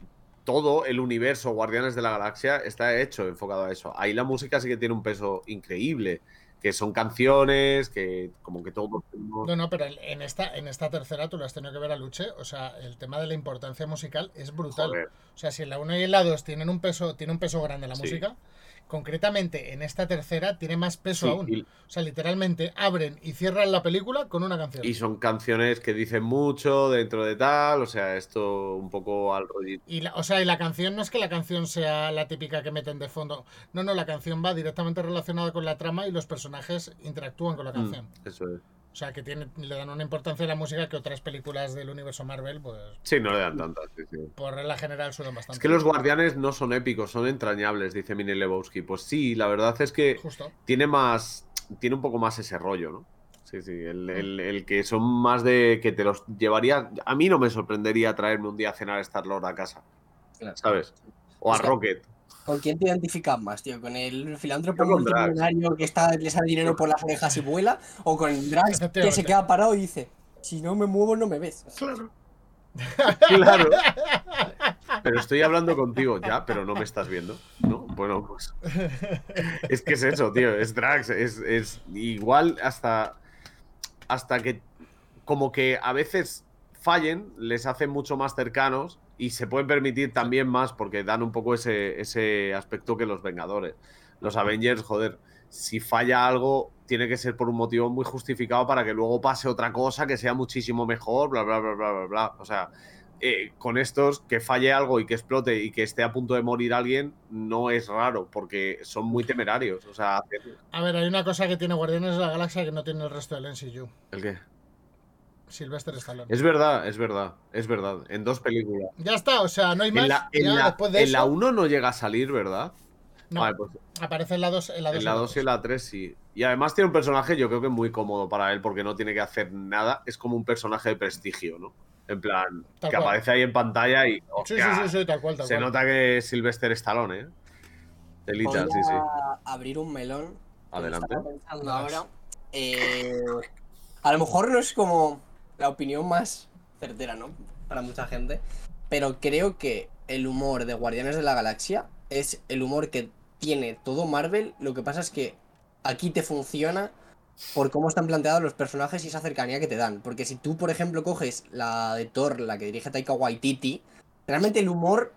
[SPEAKER 1] todo el universo Guardianes de la Galaxia está hecho enfocado a eso. Ahí la música sí que tiene un peso increíble. que son canciones, que como que todo...
[SPEAKER 2] No, no, pero en esta, en esta tercera tú lo has tenido que ver a Luche, o sea, el tema de la importancia musical es brutal. O sea, si en la 1 y en la 2 tienen un peso, tiene un peso grande la música, concretamente en esta tercera tiene más peso aún. O sea, literalmente abren y cierran la película con una canción.
[SPEAKER 1] Y son canciones que dicen mucho dentro de tal, o sea, esto un poco al rollito.
[SPEAKER 2] Y o sea, y la canción no es que la canción sea la típica que meten de fondo. No, no, la canción va directamente relacionada con la trama y los personajes interactúan con la mm, canción.
[SPEAKER 1] eso es.
[SPEAKER 2] O sea, que tiene, le dan una importancia a la música que otras películas del universo Marvel, pues.
[SPEAKER 1] Sí, no le dan tanta.
[SPEAKER 2] Por regla general suenan bastante.
[SPEAKER 1] Es que los guardianes no son épicos, son entrañables, dice Mini Lebowski. Pues sí, la verdad es que tiene más. Tiene un poco más ese rollo, ¿no? Sí, sí. El, el, que son más de. que te los llevaría. A mí no me sorprendería traerme un día a cenar a Star Lord a casa. ¿Sabes? O a Rocket.
[SPEAKER 3] ¿Con quién te identificas más, tío? ¿Con el filántropo multimillonario que está, le sale dinero por las orejas y vuela? ¿O con el Drax que se queda parado y dice, si no me muevo no me ves?
[SPEAKER 1] Claro. claro. Pero estoy hablando contigo ya, pero no me estás viendo, ¿no? Bueno, pues. Es que es eso, tío. Es Drax. Es, es igual hasta. Hasta que. Como que a veces fallen, les hace mucho más cercanos y se pueden permitir también más porque dan un poco ese, ese aspecto que los Vengadores. Los Avengers, joder, si falla algo, tiene que ser por un motivo muy justificado para que luego pase otra cosa que sea muchísimo mejor, bla, bla, bla, bla, bla, bla. O sea, eh, con estos, que falle algo y que explote y que esté a punto de morir alguien, no es raro, porque son muy temerarios. O sea,
[SPEAKER 2] A ver, hay una cosa que tiene Guardianes de la Galaxia que no tiene el resto del MCU.
[SPEAKER 1] ¿El qué?
[SPEAKER 2] Sylvester Stallone.
[SPEAKER 1] Es verdad, es verdad, es verdad. En dos películas.
[SPEAKER 2] Ya está, o sea, no hay más.
[SPEAKER 1] En la, 1 no llega a salir, ¿verdad?
[SPEAKER 2] No, pues aparece en la 2
[SPEAKER 1] en la 2 en la 2 y en la 3 sí. Y además tiene un personaje yo creo que muy cómodo para él porque no tiene que hacer nada. Es como un personaje de prestigio, ¿no? En plan, que aparece ahí en pantalla y.
[SPEAKER 2] sí, sí, sí, tal cual, tal
[SPEAKER 1] Se nota que es Sylvester Stallone, ¿eh? Delita, sí, sí.
[SPEAKER 3] abrir un melón.
[SPEAKER 1] Adelante.
[SPEAKER 3] ahora. Eh, a lo mejor no es como la opinión más certera, ¿no? Para mucha gente. Pero creo que el humor de Guardianes de la Galaxia es el humor que tiene todo Marvel. Lo que pasa es que aquí te funciona por cómo están planteados los personajes y esa cercanía que te dan. Porque si tú, por ejemplo, coges la de Thor, la que dirige Taika Waititi, realmente el humor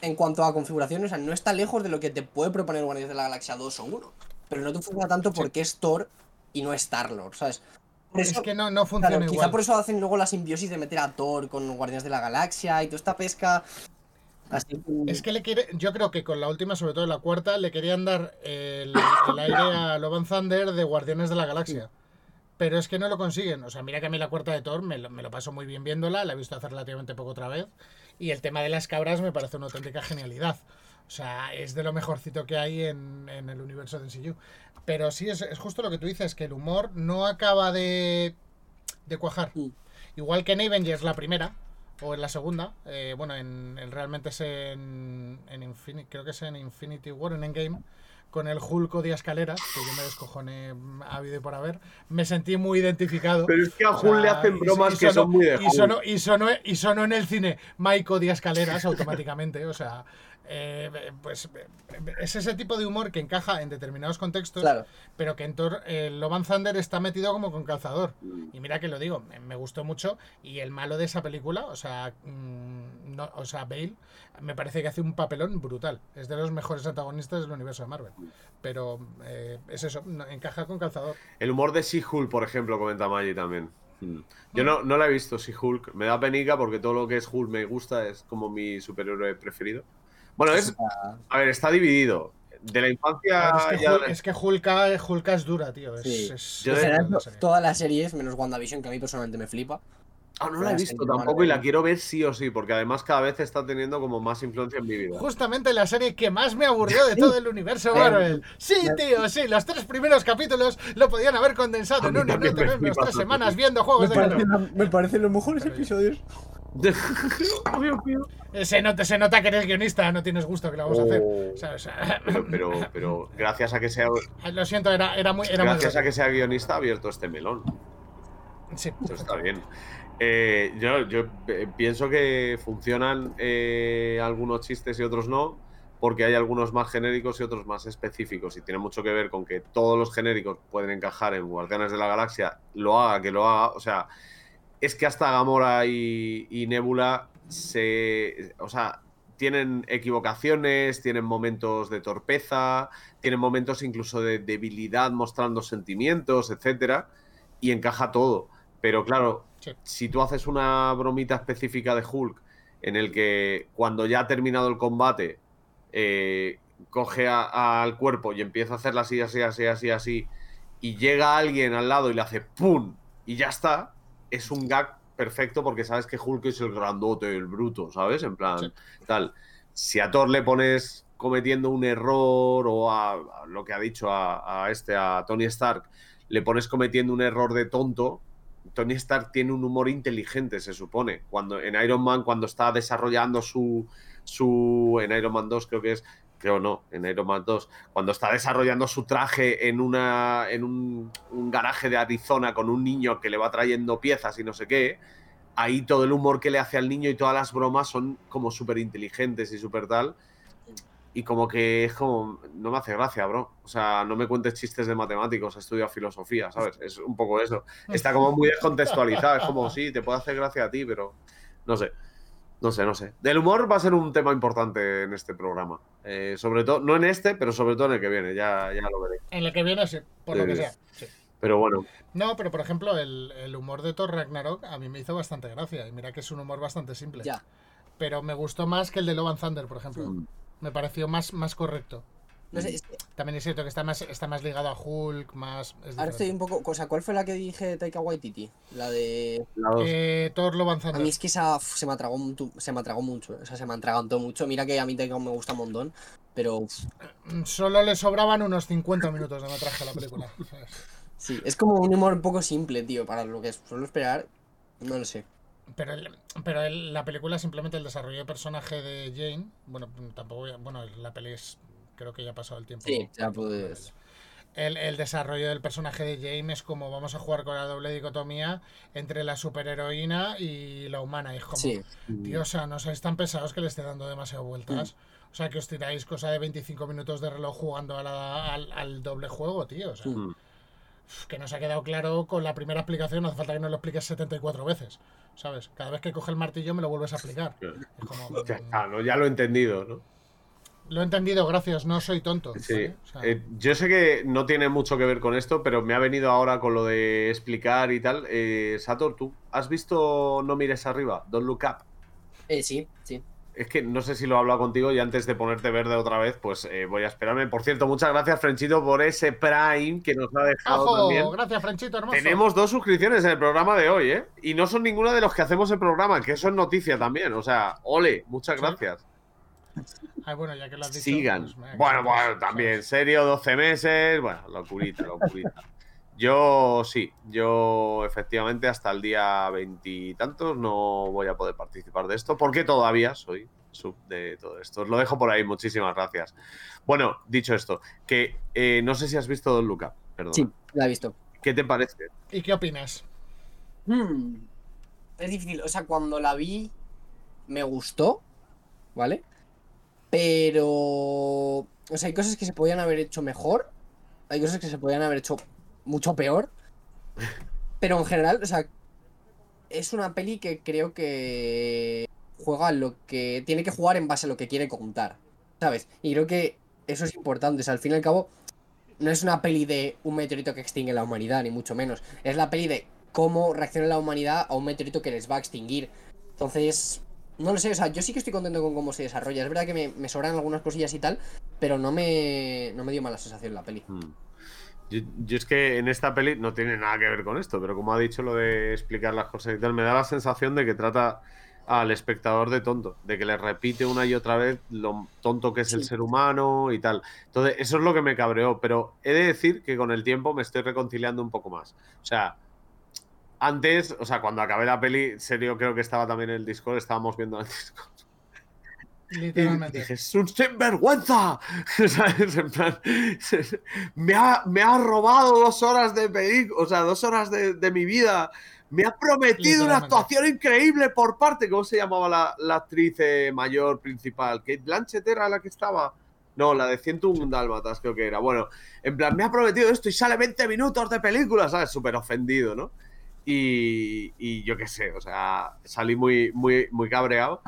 [SPEAKER 3] en cuanto a configuración, o sea, no está lejos de lo que te puede proponer Guardianes de la Galaxia 2 o 1. Pero no te funciona tanto porque es Thor y no es Star-Lord, ¿sabes?
[SPEAKER 2] Es que no, no funciona igual.
[SPEAKER 3] Quizá por eso hacen luego la simbiosis de meter a Thor con Guardianes de la Galaxia y toda esta pesca.
[SPEAKER 2] Es que le quiere, yo creo que con la última, sobre todo la cuarta, le querían dar el, aire a Loban Thunder de Guardianes de la Galaxia. Pero es que no lo consiguen. O sea, mira que a mí la cuarta de Thor me lo, me lo paso muy bien viéndola, la he visto hacer relativamente poco otra vez. Y el tema de las cabras me parece una auténtica genialidad. O sea, es de lo mejorcito que hay en, en el universo de MCU. Pero sí, es, justo lo que tú dices, que el humor no acaba de, de cuajar. Mm. Igual que en Avengers, la primera, o en la segunda, eh, bueno, en, realmente es en, en Infinity, creo que es en Infinity War, en Endgame, con el Hulk de escaleras, que yo me descojoné a habido y por haber, me sentí muy identificado.
[SPEAKER 1] Pero es que a Hulk le hacen bromas que son muy de
[SPEAKER 2] y sonó, y, sonó, y sonó en el cine Mike de escaleras automáticamente, o sea, eh, pues es ese tipo de humor que encaja en determinados contextos, pero que en Thor, el Loban Thunder está metido como con calzador. Mm. Y mira que lo digo, me, gustó mucho. Y el malo de esa película, o sea, mm, no, o sea, Bale, me parece que hace un papelón brutal. Es de los mejores antagonistas del universo de Marvel. Pero eh, es eso, encaja con calzador.
[SPEAKER 1] El humor de She-Hulk, por ejemplo, comenta Maggie también. Mm. Yo no, no la he visto, She-Hulk. Me da penica porque todo lo que es Hulk me gusta, es como mi superhéroe preferido. Bueno, es. A ver, está dividido. De la infancia.
[SPEAKER 2] Es que, Hulk, es dura, tío. Es,
[SPEAKER 3] todas las series, menos WandaVision, que a mí personalmente me flipa.
[SPEAKER 1] Ah, no la he visto tampoco y la quiero ver sí o sí, porque además cada vez está teniendo como más influencia en mi vida.
[SPEAKER 2] Justamente la serie que más me aburrió de todo el universo Marvel. Sí, tío, sí, los tres primeros capítulos lo podían haber condensado en un minuto, en tres semanas viendo juegos
[SPEAKER 3] de Me parecen los mejores episodios.
[SPEAKER 2] Eh, se, nota, se nota que eres guionista, no tienes gusto que lo vamos a hacer.
[SPEAKER 1] Oh. pero, pero, gracias a que sea.
[SPEAKER 2] Lo siento, era, era muy.
[SPEAKER 1] gracias a que sea guionista ha abierto este melón.
[SPEAKER 2] Sí.
[SPEAKER 1] Eso está bien. Eh, yo, yo pienso que funcionan eh, algunos chistes y otros no, porque hay algunos más genéricos y otros más específicos. Y tiene mucho que ver con que todos los genéricos pueden encajar en Guardianes de la Galaxia, lo haga, que lo haga. O sea, es que hasta Gamora y, y Nebula se. O sea, tienen equivocaciones, tienen momentos de torpeza, tienen momentos incluso de debilidad mostrando sentimientos, etcétera, y encaja todo. Pero claro,
[SPEAKER 2] Sí.
[SPEAKER 1] si tú haces una bromita específica de Hulk en el que cuando ya ha terminado el combate eh, coge al cuerpo y empieza a hacerla así, así, así, así, así, y llega alguien al lado y le hace ¡pum! y ya está, es un gag perfecto porque sabes que Hulk es el grandote, el bruto, ¿sabes? En plan,
[SPEAKER 2] Sí.
[SPEAKER 1] tal. Si a Thor le pones cometiendo un error o a, a lo que ha dicho a, a este, a Tony Stark, le pones cometiendo un error de tonto, Tony Stark tiene un humor inteligente, se supone. Cuando en Iron Man, cuando está desarrollando su, su en Iron Man 2 creo que es, creo no, en Iron Man 2, cuando está desarrollando su traje en una en un, garaje de Arizona con un niño que le va trayendo piezas y no sé qué, ahí todo el humor que le hace al niño y todas las bromas son como súper inteligentes y súper tal. Y como que es como, no me hace gracia, bro. O sea, no me cuentes chistes de matemáticos, estudio filosofía, ¿sabes? Es un poco eso. Está como muy descontextualizado. Es como, sí, te puede hacer gracia a ti, pero no sé. No sé, no sé. Del humor va a ser un tema importante en este programa. Eh, sobre todo, no en este, pero sobre todo en el que viene. Ya, ya lo veré.
[SPEAKER 2] En el que viene, sí, por lo que sea. sí.
[SPEAKER 1] Pero bueno,
[SPEAKER 2] No, pero por ejemplo, el, el humor de Thor Ragnarok a mí me hizo bastante gracia. Y mira que es un humor bastante simple.
[SPEAKER 3] Ya.
[SPEAKER 2] Pero me gustó más que el de Love and Thunder, por ejemplo.
[SPEAKER 1] Mm.
[SPEAKER 2] Me pareció más, más correcto.
[SPEAKER 3] No sé, es que
[SPEAKER 2] También es cierto que está más, está más ligado a Hulk, más. es
[SPEAKER 3] ahora estoy un poco. O sea, ¿cuál fue la que dije Taika Waititi? La de.
[SPEAKER 1] la.
[SPEAKER 2] Eh, Thor and
[SPEAKER 3] A mí es que esa uf, se me atragó, se me atragó mucho. O sea, se me atragantó mucho. Mira que a mí Taika me gusta un montón. Pero uf,
[SPEAKER 2] Mm, Solo le sobraban unos 50 minutos de metraje a la película. ¿sabes?
[SPEAKER 3] sí, es como un humor un poco simple, tío, para lo que suelo esperar. No lo sé.
[SPEAKER 2] Pero, el- pero el- la película simplemente el desarrollo de personaje de Jane. Bueno, tampoco. voy a- Bueno, la peli es. Creo que ya ha pasado el tiempo.
[SPEAKER 3] Sí, ya puedes.
[SPEAKER 2] El, el desarrollo del personaje de Jane es como vamos a jugar con la doble dicotomía entre la superheroína y la humana. Y es como,
[SPEAKER 3] Sí.
[SPEAKER 2] tío, o sea, no sois tan pesados que le esté dando demasiado vueltas.
[SPEAKER 3] Mm.
[SPEAKER 2] O sea, que os tiráis cosa de 25 minutos de reloj jugando a la- al, al doble juego, tío. O sea,
[SPEAKER 3] Mm.
[SPEAKER 2] que nos ha quedado claro con la primera explicación, no hace falta que nos lo expliques 74 veces. ¿Sabes? Cada vez que coge el martillo me lo vuelves a explicar. Es como,
[SPEAKER 1] Ya
[SPEAKER 2] mm,
[SPEAKER 1] está, ¿no? Ya lo he entendido, ¿no?
[SPEAKER 2] Lo he entendido, gracias, no soy tonto.
[SPEAKER 1] Sí.
[SPEAKER 2] ¿vale? O sea,
[SPEAKER 1] Eh, yo sé que no tiene mucho que ver con esto, pero me ha venido ahora con lo de explicar y tal. Eh, Sator, ¿tú has visto No mires arriba? Don't look up.
[SPEAKER 3] Eh, sí, sí.
[SPEAKER 1] Es que no sé si lo he hablado contigo y antes de ponerte verde otra vez, pues eh, voy a esperarme. Por cierto, muchas gracias, Frenchito, por ese Prime que nos ha dejado
[SPEAKER 2] ¡Ojo!
[SPEAKER 1] también.
[SPEAKER 2] Gracias, Franchito, hermoso.
[SPEAKER 1] Tenemos dos suscripciones en el programa de hoy, ¿eh? Y no son ninguno de los que hacemos el programa, que eso es noticia también. O sea, ole, muchas
[SPEAKER 2] Sí. Ay, bueno, ya que lo has dicho.
[SPEAKER 1] Sigan.
[SPEAKER 2] pues,
[SPEAKER 1] bueno,
[SPEAKER 2] pues,
[SPEAKER 1] bueno, también, serio, 12 meses. Bueno, locurita, locurita. Yo sí, yo efectivamente hasta el día veintitantos no voy a poder participar de esto porque todavía soy sub de todo esto. Os lo dejo por ahí, muchísimas gracias. Bueno, dicho esto, que eh, no sé si has visto Don Luca, perdón.
[SPEAKER 3] Sí, la he visto.
[SPEAKER 1] ¿Qué te parece?
[SPEAKER 2] ¿Y qué opinas?
[SPEAKER 3] Hmm, Es difícil. O sea, cuando la vi, me gustó, ¿vale? Pero. O sea, hay cosas que se podían haber hecho mejor. Hay cosas que se podían haber hecho mucho peor. Pero en general, o sea, es una peli que creo que juega lo que tiene que jugar en base a lo que quiere contar, ¿sabes? Y creo que eso es importante. O sea, al fin y al cabo, no es una peli de un meteorito que extingue la humanidad, ni mucho menos. Es la peli de cómo reacciona la humanidad a un meteorito que les va a extinguir. Entonces, no lo sé, o sea, yo sí que estoy contento con cómo se desarrolla. Es verdad que me, me sobran algunas cosillas y tal, pero no me, no me dio mala sensación la peli.
[SPEAKER 1] Hmm. Yo, yo es que en esta peli no tiene nada que ver con esto, pero como ha dicho lo de explicar las cosas y tal, me da la sensación de que trata al espectador de tonto, de que le repite una y otra vez lo tonto que es el ser humano y tal. Entonces, eso es lo que me cabreó, pero he de decir que con el tiempo me estoy reconciliando un poco más. O sea, antes, o sea, cuando acabé la peli, serio creo que estaba también en el Discord, estábamos viendo el Discord. Y
[SPEAKER 2] Literalmente.
[SPEAKER 1] dije, es un sinvergüenza. ¿Sabes? En plan, me ha, me ha robado dos horas de película, o sea, dos horas de, de mi vida. me ha prometido una actuación increíble por parte. ¿Cómo se llamaba la, la actriz eh, mayor principal? ¿Kate Blanchett era la que estaba? No, la de 101 Dálmatas creo que era. Bueno, en plan, me ha prometido esto y sale 20 minutos de película, ¿sabes? Súper ofendido, ¿no? Y, y yo qué sé, o sea, salí muy, muy, muy cabreado.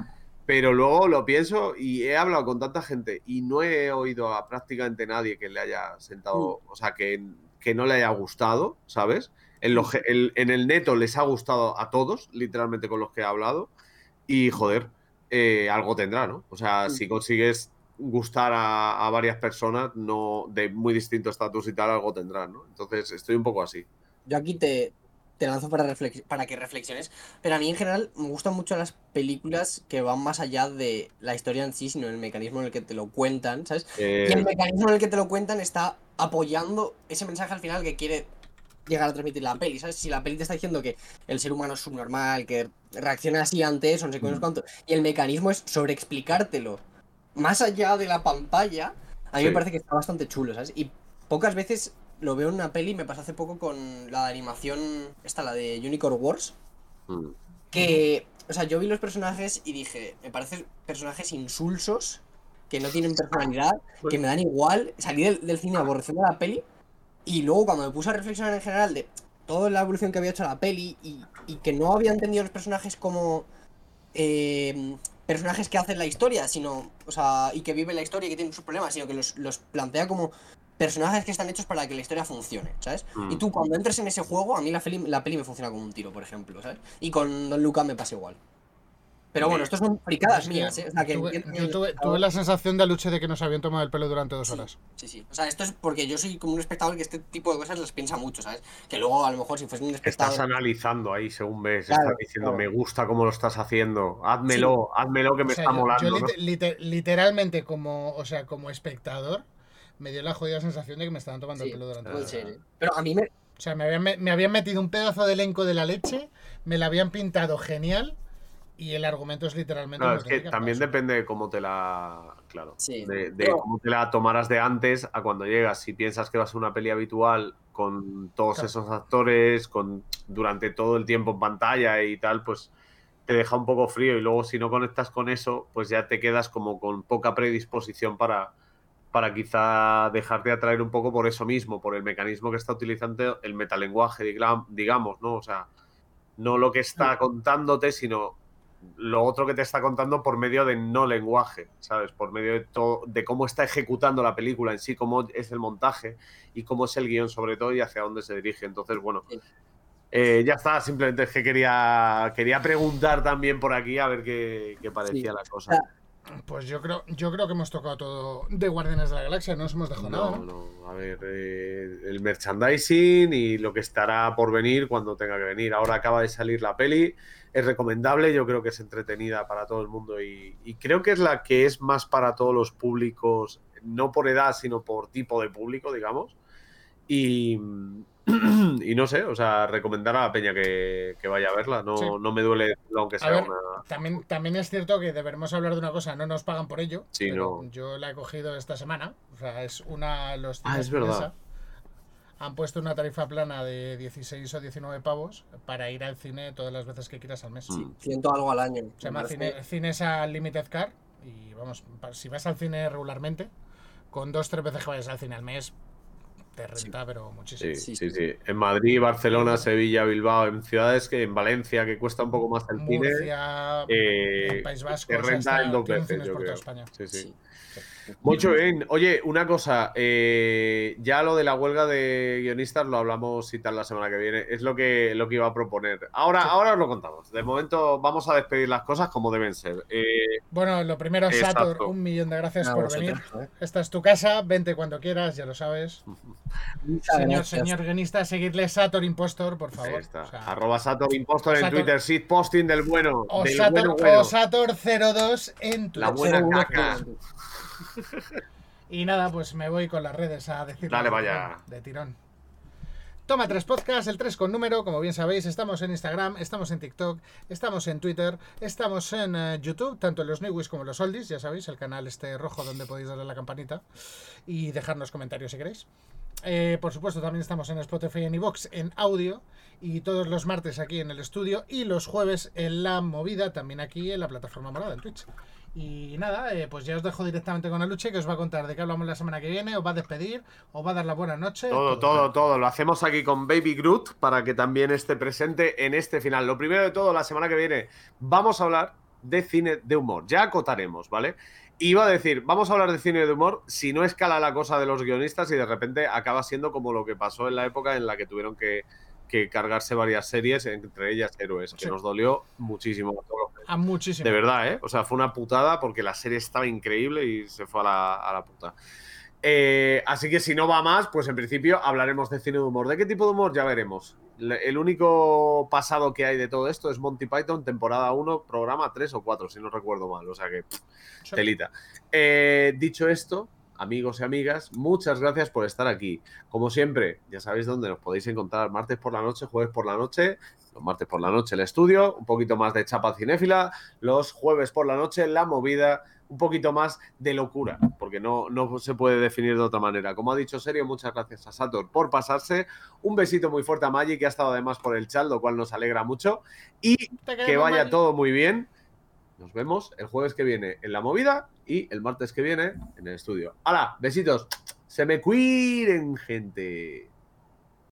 [SPEAKER 1] Pero luego lo pienso y he hablado con tanta gente y no he oído a prácticamente nadie que le haya sentado, o sea, que, que no le haya gustado, ¿sabes? En, lo ge- el- en el neto les ha gustado a todos, literalmente con los que he hablado. Y joder, eh, algo tendrá, ¿no? O sea,
[SPEAKER 3] Sí.
[SPEAKER 1] si consigues gustar a, a varias personas no de muy distinto estatus y tal, algo tendrás, ¿no? Entonces estoy un poco así.
[SPEAKER 3] Yo aquí te, te lanzo para, reflex- para que reflexiones, pero a mí en general me gustan mucho las películas que van más allá de la historia en sí, sino el mecanismo en el que te lo cuentan, ¿sabes?
[SPEAKER 1] Eh,
[SPEAKER 3] Y el mecanismo en el que te lo cuentan está apoyando ese mensaje al final que quiere llegar a transmitir la peli, ¿sabes? Si la peli te está diciendo que el ser humano es subnormal, que reacciona así ante eso, no sé sé cuánto, y el mecanismo es sobreexplicártelo más allá de la pantalla, a mí
[SPEAKER 1] Sí.
[SPEAKER 3] me parece que está bastante chulo, ¿sabes? Y pocas veces lo veo en una peli, me pasó hace poco con la de animación, esta, la de Unicorn Wars,
[SPEAKER 1] mm,
[SPEAKER 3] que, o sea, yo vi los personajes y dije, me parecen personajes insulsos, que no tienen personalidad, que me dan igual, salí del, del cine aborreciendo la peli, y luego cuando me puse a reflexionar en general de toda la evolución que había hecho la peli y, y que no había entendido los personajes como eh, personajes que hacen la historia, sino, o sea, y que viven la historia y que tienen sus problemas, sino que los, los plantea como personajes que están hechos para que la historia funcione, ¿sabes?
[SPEAKER 1] mm.
[SPEAKER 3] Y tú cuando entres en ese juego, a mí la peli, la peli me funciona como un tiro, por ejemplo, ¿sabes? Y con Don Luca me pasa igual. Pero bueno, estos son fricadas mías, ¿eh? O sea, que
[SPEAKER 2] tuve, yo tuve, tuve la sensación de Aluche de que nos habían tomado el pelo durante dos horas.
[SPEAKER 3] Sí, sí. O sea, esto es porque yo soy como un espectador que este tipo de cosas las piensa mucho, ¿sabes? Que luego a lo mejor si fuese un
[SPEAKER 1] Estás
[SPEAKER 3] espectador...
[SPEAKER 1] analizando ahí según ves,
[SPEAKER 3] Claro,
[SPEAKER 1] estás diciendo,
[SPEAKER 3] claro.
[SPEAKER 1] me gusta cómo lo estás haciendo, házmelo, házmelo que me
[SPEAKER 2] O sea,
[SPEAKER 1] está
[SPEAKER 2] yo-
[SPEAKER 1] molando.
[SPEAKER 2] yo
[SPEAKER 1] ¿no?
[SPEAKER 2] lite- lite- literalmente como, o sea, como espectador, me dio la jodida sensación de que me estaban tomando
[SPEAKER 3] Sí,
[SPEAKER 2] el pelo durante
[SPEAKER 3] puede
[SPEAKER 2] dos
[SPEAKER 3] ser. ¿eh? Pero a mí me...
[SPEAKER 2] O sea, me habían, me, me habían metido un pedazo de elenco de la leche, me la habían pintado genial y el argumento es literalmente.
[SPEAKER 1] Claro,
[SPEAKER 2] una
[SPEAKER 1] es que también depende de cómo te la. Claro.
[SPEAKER 3] Sí.
[SPEAKER 1] De, de
[SPEAKER 3] Pero-
[SPEAKER 1] cómo te la tomaras de antes a cuando llegas. Si piensas que va a ser una peli habitual con todos
[SPEAKER 2] Claro.
[SPEAKER 1] esos actores, con durante todo el tiempo en pantalla y tal, pues te deja un poco frío. Y luego, si no conectas con eso, pues ya te quedas como con poca predisposición para, para quizá dejarte atraer un poco por eso mismo, por el mecanismo que está utilizando el metalenguaje, digam- digamos, ¿no? O sea, no lo que está contándote, sino lo otro que te está contando por medio de no lenguaje, ¿sabes? Por medio de todo, de cómo está ejecutando la película en sí, cómo es el montaje y cómo es el guion sobre todo y hacia dónde se dirige. Entonces, bueno, eh, ya está, simplemente es que quería, quería preguntar también por aquí a ver qué, qué parecía
[SPEAKER 3] Sí.
[SPEAKER 1] la cosa.
[SPEAKER 2] Pues yo creo, yo creo que hemos tocado todo de Guardianes de la Galaxia, no nos hemos dejado nada.
[SPEAKER 1] No,
[SPEAKER 2] ¿no?
[SPEAKER 1] no, a ver, eh, el merchandising y lo que estará por venir cuando tenga que venir. Ahora acaba de salir la peli, es recomendable, yo creo que es entretenida para todo el mundo y, y creo que es la que es más para todos los públicos, no por edad, sino por tipo de público, digamos. Y, y no sé, o sea, recomendar a la peña que, que vaya a verla, no,
[SPEAKER 2] Sí.
[SPEAKER 1] no me duele aunque
[SPEAKER 2] A
[SPEAKER 1] sea
[SPEAKER 2] ver,
[SPEAKER 1] una...
[SPEAKER 2] También, también es cierto que deberemos hablar de una cosa, no nos pagan por ello.
[SPEAKER 1] Sí,
[SPEAKER 2] pero
[SPEAKER 1] no.
[SPEAKER 2] Yo la he cogido esta semana. O sea, es una. Los
[SPEAKER 1] Ah,
[SPEAKER 2] cines
[SPEAKER 1] es verdad.
[SPEAKER 2] Han puesto una tarifa plana de 16 o 19 pavos para ir al cine todas las veces que quieras al mes.
[SPEAKER 1] Mm.
[SPEAKER 3] ciento algo al año.
[SPEAKER 2] Se llama cine,
[SPEAKER 3] parece-
[SPEAKER 2] Cinesa Limited Car. Y vamos, si vas al cine regularmente, con dos tres veces que vayas al cine al mes, te renta, pero muchísimo.
[SPEAKER 1] Sí,
[SPEAKER 3] Sí,
[SPEAKER 1] sí,
[SPEAKER 3] sí.
[SPEAKER 1] sí. En Madrid, Barcelona, Sevilla, Bilbao, en ciudades que en Valencia, que cuesta un poco más el cine,
[SPEAKER 2] Murcia,
[SPEAKER 1] eh,
[SPEAKER 2] el País Vasco,
[SPEAKER 1] te
[SPEAKER 2] o sea,
[SPEAKER 1] renta en dos veces, yo creo.
[SPEAKER 2] España.
[SPEAKER 1] Sí, sí. Mucho bien. Oye, una cosa, eh, ya lo de la huelga de guionistas lo hablamos y tal la semana que viene, es lo que, lo que iba a proponer. Ahora, ahora os lo contamos. De momento vamos a despedir las cosas como deben ser. Eh,
[SPEAKER 2] Bueno, lo primero,
[SPEAKER 1] Exacto.
[SPEAKER 2] Sator, un millón de gracias por
[SPEAKER 3] vosotros,
[SPEAKER 2] venir.
[SPEAKER 3] ¿eh?
[SPEAKER 2] Esta es tu casa, vente cuando quieras, ya lo sabes. Señor,
[SPEAKER 3] gracias.
[SPEAKER 2] señor guionista, seguirle Sator Impostor, por
[SPEAKER 1] ahí
[SPEAKER 2] favor.
[SPEAKER 1] está.
[SPEAKER 2] O sea,
[SPEAKER 1] Arroba Sator Impostor en
[SPEAKER 2] Sator-
[SPEAKER 1] Twitter, Seed Posting del bueno.
[SPEAKER 2] o
[SPEAKER 1] del
[SPEAKER 2] Sator,
[SPEAKER 1] bueno, bueno.
[SPEAKER 2] o Sator02 en
[SPEAKER 1] La
[SPEAKER 2] Twitch.
[SPEAKER 1] buena caca.
[SPEAKER 2] Y nada, pues me voy con las redes a decir
[SPEAKER 1] Dale, vaya.
[SPEAKER 2] de tirón. Toma tres podcast, el 3 con número, como bien sabéis, estamos en Instagram, estamos en TikTok, estamos en Twitter, estamos en eh, YouTube, tanto en los Newies como en los Oldies, ya sabéis, el canal este rojo donde podéis darle a la campanita y dejarnos comentarios si queréis. Eh, por supuesto, también estamos en Spotify y en iVoox en audio. Y todos los martes aquí en el estudio. Y los jueves en la movida, también aquí en la plataforma morada, en Twitch. Y nada, eh, pues ya os dejo directamente con Aluche, que os va a contar de qué hablamos la semana que viene, os va a despedir, os va a dar la buena noche.
[SPEAKER 1] Todo, todo, todo. Lo hacemos aquí con Baby Groot para que también esté presente en este final. Lo primero de todo, la semana que viene vamos a hablar de cine de humor. Ya acotaremos, ¿vale? Iba a decir, vamos a hablar de cine de humor si no escala la cosa de los guionistas y de repente acaba siendo como lo que pasó en la época en la que tuvieron que, que cargarse varias series, entre ellas Héroes, que
[SPEAKER 2] Sí.
[SPEAKER 1] nos dolió muchísimo. a
[SPEAKER 2] muchísimo.
[SPEAKER 1] de verdad, ¿eh? O sea, fue una putada porque la serie estaba increíble y se fue a la, a la puta. Eh, así que si no va más, pues en principio hablaremos de cine de humor. ¿De qué tipo de humor? Ya veremos. El único pasado que hay de todo esto es Monty Python, temporada 1, programa 3 o 4, si no recuerdo mal. O sea que, pff, telita. Eh, dicho esto, amigos y amigas, muchas gracias por estar aquí. Como siempre, ya sabéis dónde nos podéis encontrar martes por la noche, jueves por la noche, los martes por la noche el estudio, un poquito más de chapa cinéfila, los jueves por la noche la movida, un poquito más de locura, porque no, no se puede definir de otra manera. Como ha dicho Serio, muchas gracias a Sator por pasarse, un besito muy fuerte a Maggi, que ha estado además por el chat, lo cual nos alegra mucho, y que vaya todo muy bien. Nos vemos el jueves que viene en la movida y el martes que viene en el estudio. ¡Hala! Besitos. Se me cuiden, gente.